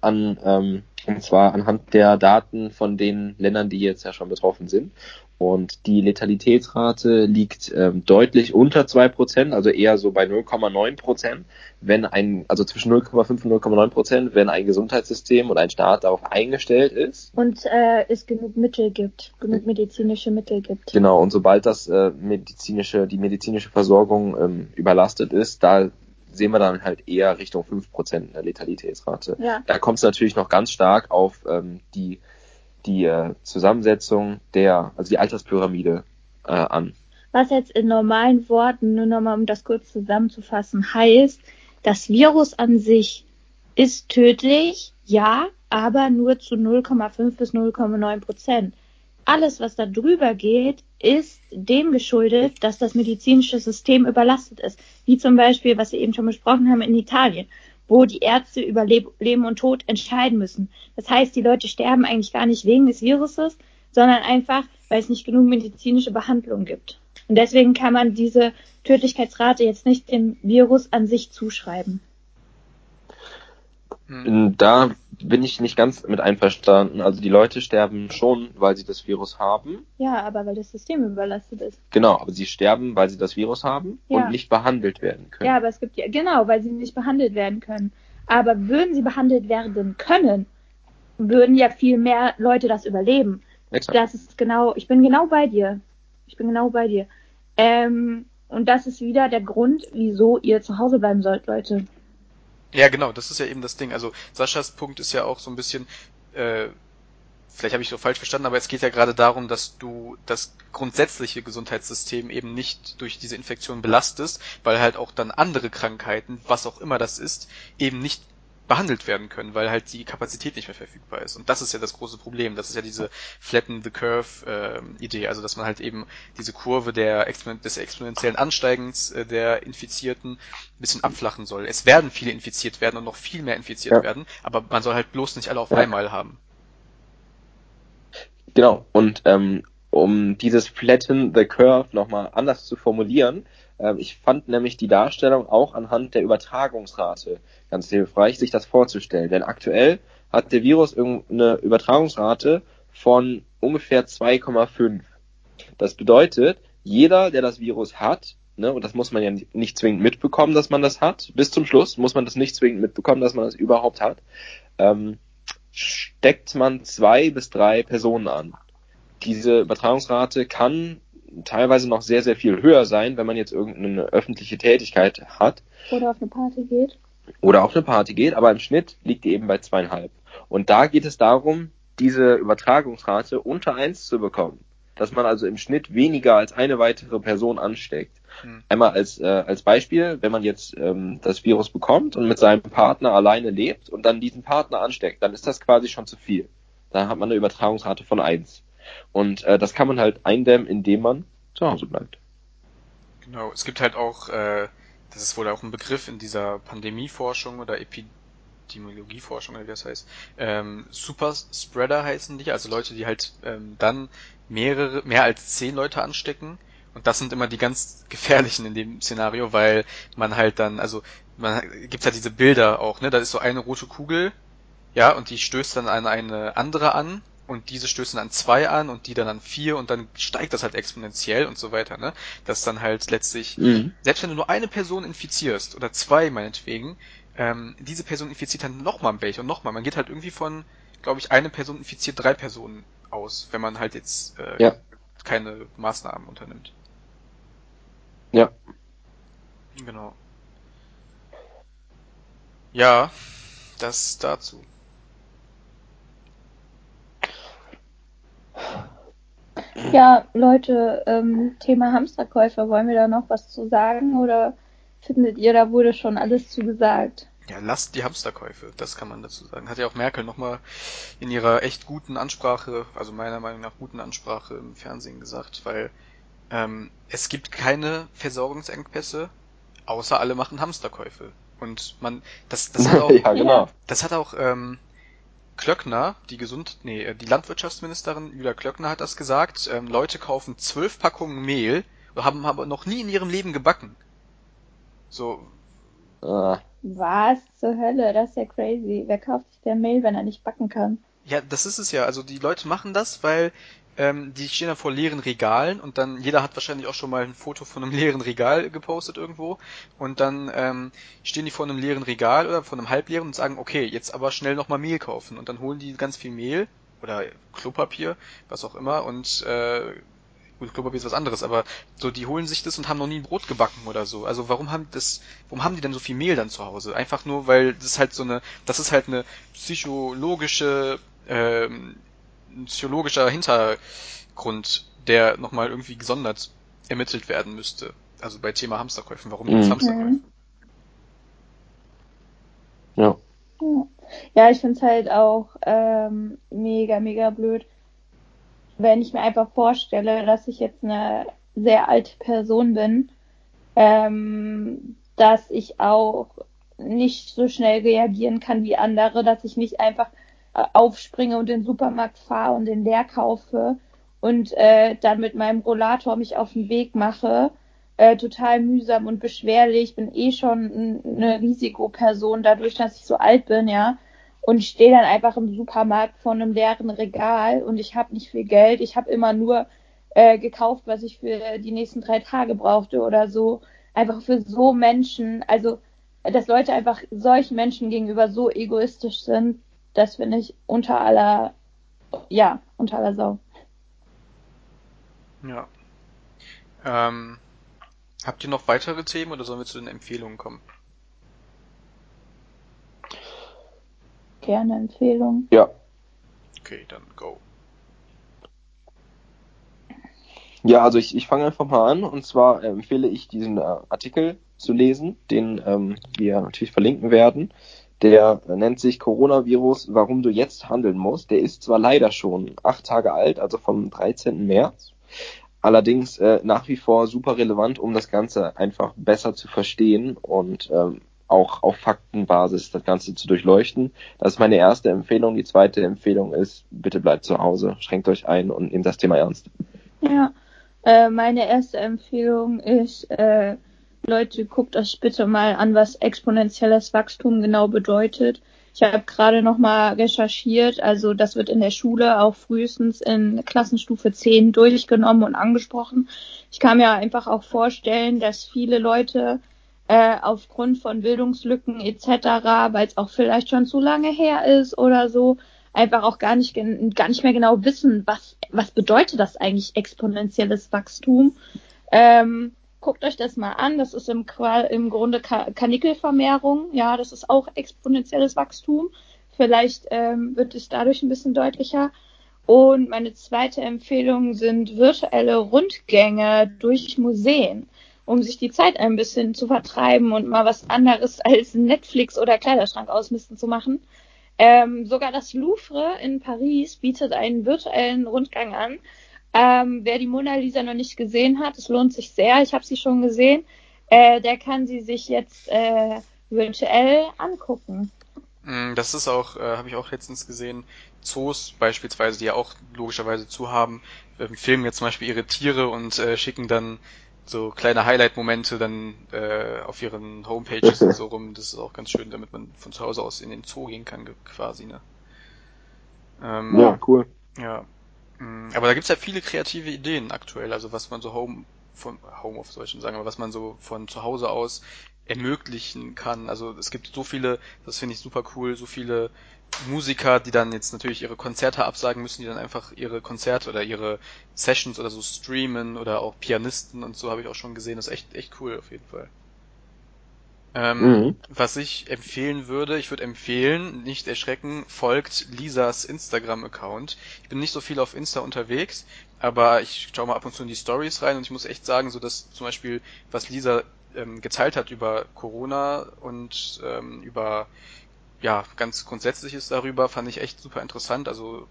an, ähm, und zwar anhand der Daten von den Ländern, die jetzt ja schon betroffen sind. Und die Letalitätsrate liegt ähm, deutlich unter zwei Prozent, also eher so bei 0,9%, Prozent, wenn ein, also zwischen 0,5 und 0,9%, Prozent, wenn ein Gesundheitssystem oder ein Staat darauf eingestellt ist. Und äh, es genug Mittel gibt, genug medizinische Mittel gibt. Genau, und sobald das äh, medizinische, die medizinische Versorgung ähm, überlastet ist, da sehen wir dann halt eher Richtung 5% in der Letalitätsrate. Ja. Da kommt es natürlich noch ganz stark auf ähm, die die äh, Zusammensetzung der, also die Alterspyramide äh, an. Was jetzt in normalen Worten, nur nochmal um das kurz zusammenzufassen, heißt, das Virus an sich ist tödlich, ja, aber nur zu 0,5 bis 0,9 Prozent. Alles, was da drüber geht, ist dem geschuldet, dass das medizinische System überlastet ist. Wie zum Beispiel, was wir eben schon besprochen haben in Italien wo die Ärzte über Leben und Tod entscheiden müssen. Das heißt, die Leute sterben eigentlich gar nicht wegen des Viruses, sondern einfach, weil es nicht genug medizinische Behandlung gibt. Und deswegen kann man diese Tödlichkeitsrate jetzt nicht dem Virus an sich zuschreiben. Da bin ich nicht ganz mit einverstanden. Also die Leute sterben schon, weil sie das Virus haben. Ja, aber weil das System überlastet ist. Genau, aber sie sterben, weil sie das Virus haben ja. und nicht behandelt werden können. Ja, aber es gibt ja, genau, weil sie nicht behandelt werden können. Aber würden sie behandelt werden können, würden ja viel mehr Leute das überleben. Exakt. Das ist genau, ich bin genau bei dir. Ich bin genau bei dir. Ähm, und das ist wieder der Grund, wieso ihr zu Hause bleiben sollt, Leute. Ja, genau, das ist ja eben das Ding. Also Saschas Punkt ist ja auch so ein bisschen, äh, vielleicht habe ich so falsch verstanden, aber es geht ja gerade darum, dass du das grundsätzliche Gesundheitssystem eben nicht durch diese Infektion belastest, weil halt auch dann andere Krankheiten, was auch immer das ist, eben nicht behandelt werden können, weil halt die Kapazität nicht mehr verfügbar ist. Und das ist ja das große Problem. Das ist ja diese Flatten the Curve äh, Idee, also dass man halt eben diese Kurve der Expon des exponentiellen Ansteigens äh, der Infizierten ein bisschen abflachen soll. Es werden viele infiziert werden und noch viel mehr infiziert ja. werden, aber man soll halt bloß nicht alle auf ja. einmal haben. Genau. Und ähm, um dieses Flatten the Curve nochmal anders zu formulieren, ähm, ich fand nämlich die Darstellung auch anhand der Übertragungsrate ganz hilfreich, sich das vorzustellen. Denn aktuell hat der Virus eine Übertragungsrate von ungefähr 2,5. Das bedeutet, jeder, der das Virus hat, ne, und das muss man ja nicht zwingend mitbekommen, dass man das hat, bis zum Schluss muss man das nicht zwingend mitbekommen, dass man das überhaupt hat, ähm, steckt man zwei bis drei Personen an. Diese Übertragungsrate kann teilweise noch sehr, sehr viel höher sein, wenn man jetzt irgendeine öffentliche Tätigkeit hat. Oder auf eine Party geht. Oder auf eine Party geht, aber im Schnitt liegt die eben bei zweieinhalb. Und da geht es darum, diese Übertragungsrate unter eins zu bekommen. Dass man also im Schnitt weniger als eine weitere Person ansteckt. Hm. Einmal als, äh, als Beispiel, wenn man jetzt ähm, das Virus bekommt und mit seinem Partner alleine lebt und dann diesen Partner ansteckt, dann ist das quasi schon zu viel. Da hat man eine Übertragungsrate von eins. Und äh, das kann man halt eindämmen, indem man zu Hause bleibt. Genau, es gibt halt auch, äh, das ist wohl auch ein Begriff in dieser Pandemieforschung oder Epi Epidemiologieforschung wie das heißt, ähm, Super Spreader heißen die, also Leute, die halt ähm, dann mehrere, mehr als zehn Leute anstecken. Und das sind immer die ganz gefährlichen in dem Szenario, weil man halt dann, also man gibt halt diese Bilder auch, ne? Da ist so eine rote Kugel, ja, und die stößt dann an eine andere an und diese stößen an zwei an und die dann an vier und dann steigt das halt exponentiell und so weiter, ne? Dass dann halt letztlich, mhm. selbst wenn du nur eine Person infizierst oder zwei meinetwegen, ähm, diese Person infiziert dann nochmal welche und nochmal. Man geht halt irgendwie von, glaube ich, eine Person infiziert drei Personen aus, wenn man halt jetzt äh, ja. keine Maßnahmen unternimmt. Ja. Genau. Ja, das dazu. Ja, Leute, ähm, Thema Hamsterkäufer, wollen wir da noch was zu sagen oder findet ihr, da wurde schon alles zugesagt? Ja, lasst die Hamsterkäufe, das kann man dazu sagen. Hat ja auch Merkel nochmal in ihrer echt guten Ansprache, also meiner Meinung nach guten Ansprache im Fernsehen gesagt, weil ähm, es gibt keine Versorgungsengpässe, außer alle machen Hamsterkäufe. Und man, das, das hat auch, ja, genau. das hat auch ähm, Klöckner, die Gesund, nee, äh, die Landwirtschaftsministerin Julia Klöckner hat das gesagt. Ähm, Leute kaufen zwölf Packungen Mehl und haben aber noch nie in ihrem Leben gebacken. So, Ah. Was zur Hölle? Das ist ja crazy. Wer kauft sich der Mail, wenn er nicht backen kann? Ja, das ist es ja. Also die Leute machen das, weil ähm, die stehen da vor leeren Regalen und dann jeder hat wahrscheinlich auch schon mal ein Foto von einem leeren Regal gepostet irgendwo und dann ähm, stehen die vor einem leeren Regal oder vor einem halbleeren und sagen, okay, jetzt aber schnell nochmal Mehl kaufen und dann holen die ganz viel Mehl oder Klopapier, was auch immer und äh, Gut, Klopapier ist was anderes, aber so, die holen sich das und haben noch nie ein Brot gebacken oder so. Also warum haben das, warum haben die denn so viel Mehl dann zu Hause? Einfach nur, weil das halt so eine, das ist halt eine psychologische, ähm, ein psychologischer Hintergrund, der nochmal irgendwie gesondert ermittelt werden müsste. Also bei Thema Hamsterkäufen. Warum mhm. Hamsterkäufen? Ja. Ja, ich find's halt auch ähm, mega, mega blöd wenn ich mir einfach vorstelle, dass ich jetzt eine sehr alte Person bin, ähm, dass ich auch nicht so schnell reagieren kann wie andere, dass ich nicht einfach aufspringe und den Supermarkt fahre und den leer kaufe und äh, dann mit meinem Rollator mich auf den Weg mache. Äh, total mühsam und beschwerlich. Ich bin eh schon eine Risikoperson dadurch, dass ich so alt bin, ja und stehe dann einfach im Supermarkt vor einem leeren Regal und ich habe nicht viel Geld. Ich habe immer nur äh, gekauft, was ich für die nächsten drei Tage brauchte oder so. Einfach für so Menschen, also dass Leute einfach solchen Menschen gegenüber so egoistisch sind, das finde ich unter aller, ja, unter aller Sau. Ja. Ähm, habt ihr noch weitere Themen oder sollen wir zu den Empfehlungen kommen? gerne Empfehlung. Ja. Okay, dann go. Ja, also ich, ich fange einfach mal an und zwar äh, empfehle ich diesen äh, Artikel zu lesen, den ähm, wir natürlich verlinken werden. Der nennt sich Coronavirus, warum du jetzt handeln musst. Der ist zwar leider schon acht Tage alt, also vom 13. März, allerdings äh, nach wie vor super relevant, um das Ganze einfach besser zu verstehen und ähm, auch auf Faktenbasis das Ganze zu durchleuchten. Das ist meine erste Empfehlung. Die zweite Empfehlung ist, bitte bleibt zu Hause, schränkt euch ein und nehmt das Thema ernst. Ja, äh, meine erste Empfehlung ist, äh, Leute, guckt euch bitte mal an, was exponentielles Wachstum genau bedeutet. Ich habe gerade noch mal recherchiert, also das wird in der Schule auch frühestens in Klassenstufe 10 durchgenommen und angesprochen. Ich kann mir einfach auch vorstellen, dass viele Leute äh, aufgrund von Bildungslücken etc., weil es auch vielleicht schon zu lange her ist oder so, einfach auch gar nicht, gar nicht mehr genau wissen, was, was bedeutet das eigentlich exponentielles Wachstum. Ähm, guckt euch das mal an, das ist im, im Grunde Kanickelvermehrung, ja, das ist auch exponentielles Wachstum. Vielleicht ähm, wird es dadurch ein bisschen deutlicher. Und meine zweite Empfehlung sind virtuelle Rundgänge durch Museen um sich die Zeit ein bisschen zu vertreiben und mal was anderes als Netflix oder Kleiderschrank ausmisten zu machen. Ähm, sogar das Louvre in Paris bietet einen virtuellen Rundgang an. Ähm, wer die Mona Lisa noch nicht gesehen hat, es lohnt sich sehr. Ich habe sie schon gesehen. Äh, der kann sie sich jetzt äh, virtuell angucken. Mm, das ist auch, äh, habe ich auch letztens gesehen, Zoos beispielsweise, die ja auch logischerweise zu haben, ähm, filmen jetzt zum Beispiel ihre Tiere und äh, schicken dann so kleine Highlight-Momente dann äh, auf ihren Homepages und so rum. Das ist auch ganz schön, damit man von zu Hause aus in den Zoo gehen kann, quasi, ne? Ähm, ja, cool. Ja. Mm, aber da gibt's ja viele kreative Ideen aktuell, also was man so Home von Homeoffice soll ich schon sagen, aber was man so von zu Hause aus ermöglichen kann. Also es gibt so viele, das finde ich super cool, so viele Musiker, die dann jetzt natürlich ihre Konzerte absagen müssen, die dann einfach ihre Konzerte oder ihre Sessions oder so streamen oder auch Pianisten und so habe ich auch schon gesehen. Das ist echt, echt cool auf jeden Fall. Ähm, mhm. Was ich empfehlen würde, ich würde empfehlen, nicht erschrecken, folgt Lisas Instagram-Account. Ich bin nicht so viel auf Insta unterwegs, aber ich schaue mal ab und zu in die Stories rein und ich muss echt sagen, so dass zum Beispiel, was Lisa ähm, geteilt hat über Corona und ähm, über ja, ganz Grundsätzliches darüber, fand ich echt super interessant. Also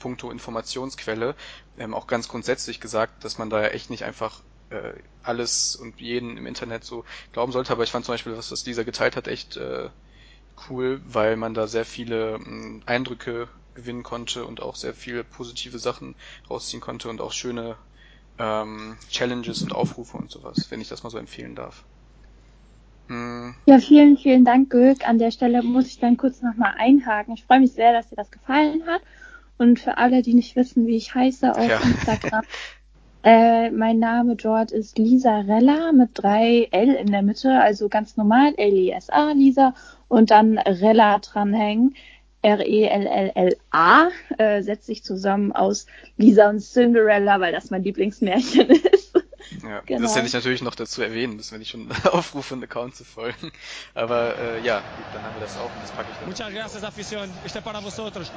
puncto Informationsquelle, ähm, auch ganz grundsätzlich gesagt, dass man da ja echt nicht einfach äh, alles und jeden im Internet so glauben sollte. Aber ich fand zum Beispiel, was das dieser geteilt hat, echt äh, cool, weil man da sehr viele äh, Eindrücke gewinnen konnte und auch sehr viele positive Sachen rausziehen konnte und auch schöne ähm, Challenges und Aufrufe und sowas, wenn ich das mal so empfehlen darf. Hm. Ja, vielen, vielen Dank, Gülk. An der Stelle muss ich dann kurz nochmal einhaken. Ich freue mich sehr, dass dir das gefallen hat. Und für alle, die nicht wissen, wie ich heiße auf ja. Instagram, äh, mein Name dort ist Lisa Rella mit drei L in der Mitte, also ganz normal L-I-S-A, Lisa, und dann Rella dranhängen. R-E-L-L-L-A äh, setzt sich zusammen aus Lisa und Cinderella, weil das mein Lieblingsmärchen ist. Ja, genau. das hätte ich natürlich noch dazu erwähnen müssen, wenn ich schon aufrufe, einen Account zu folgen. Aber äh, ja, gut, dann haben wir das auch und das packe ich dann. Muchas gracias, afición. Este para vosotros.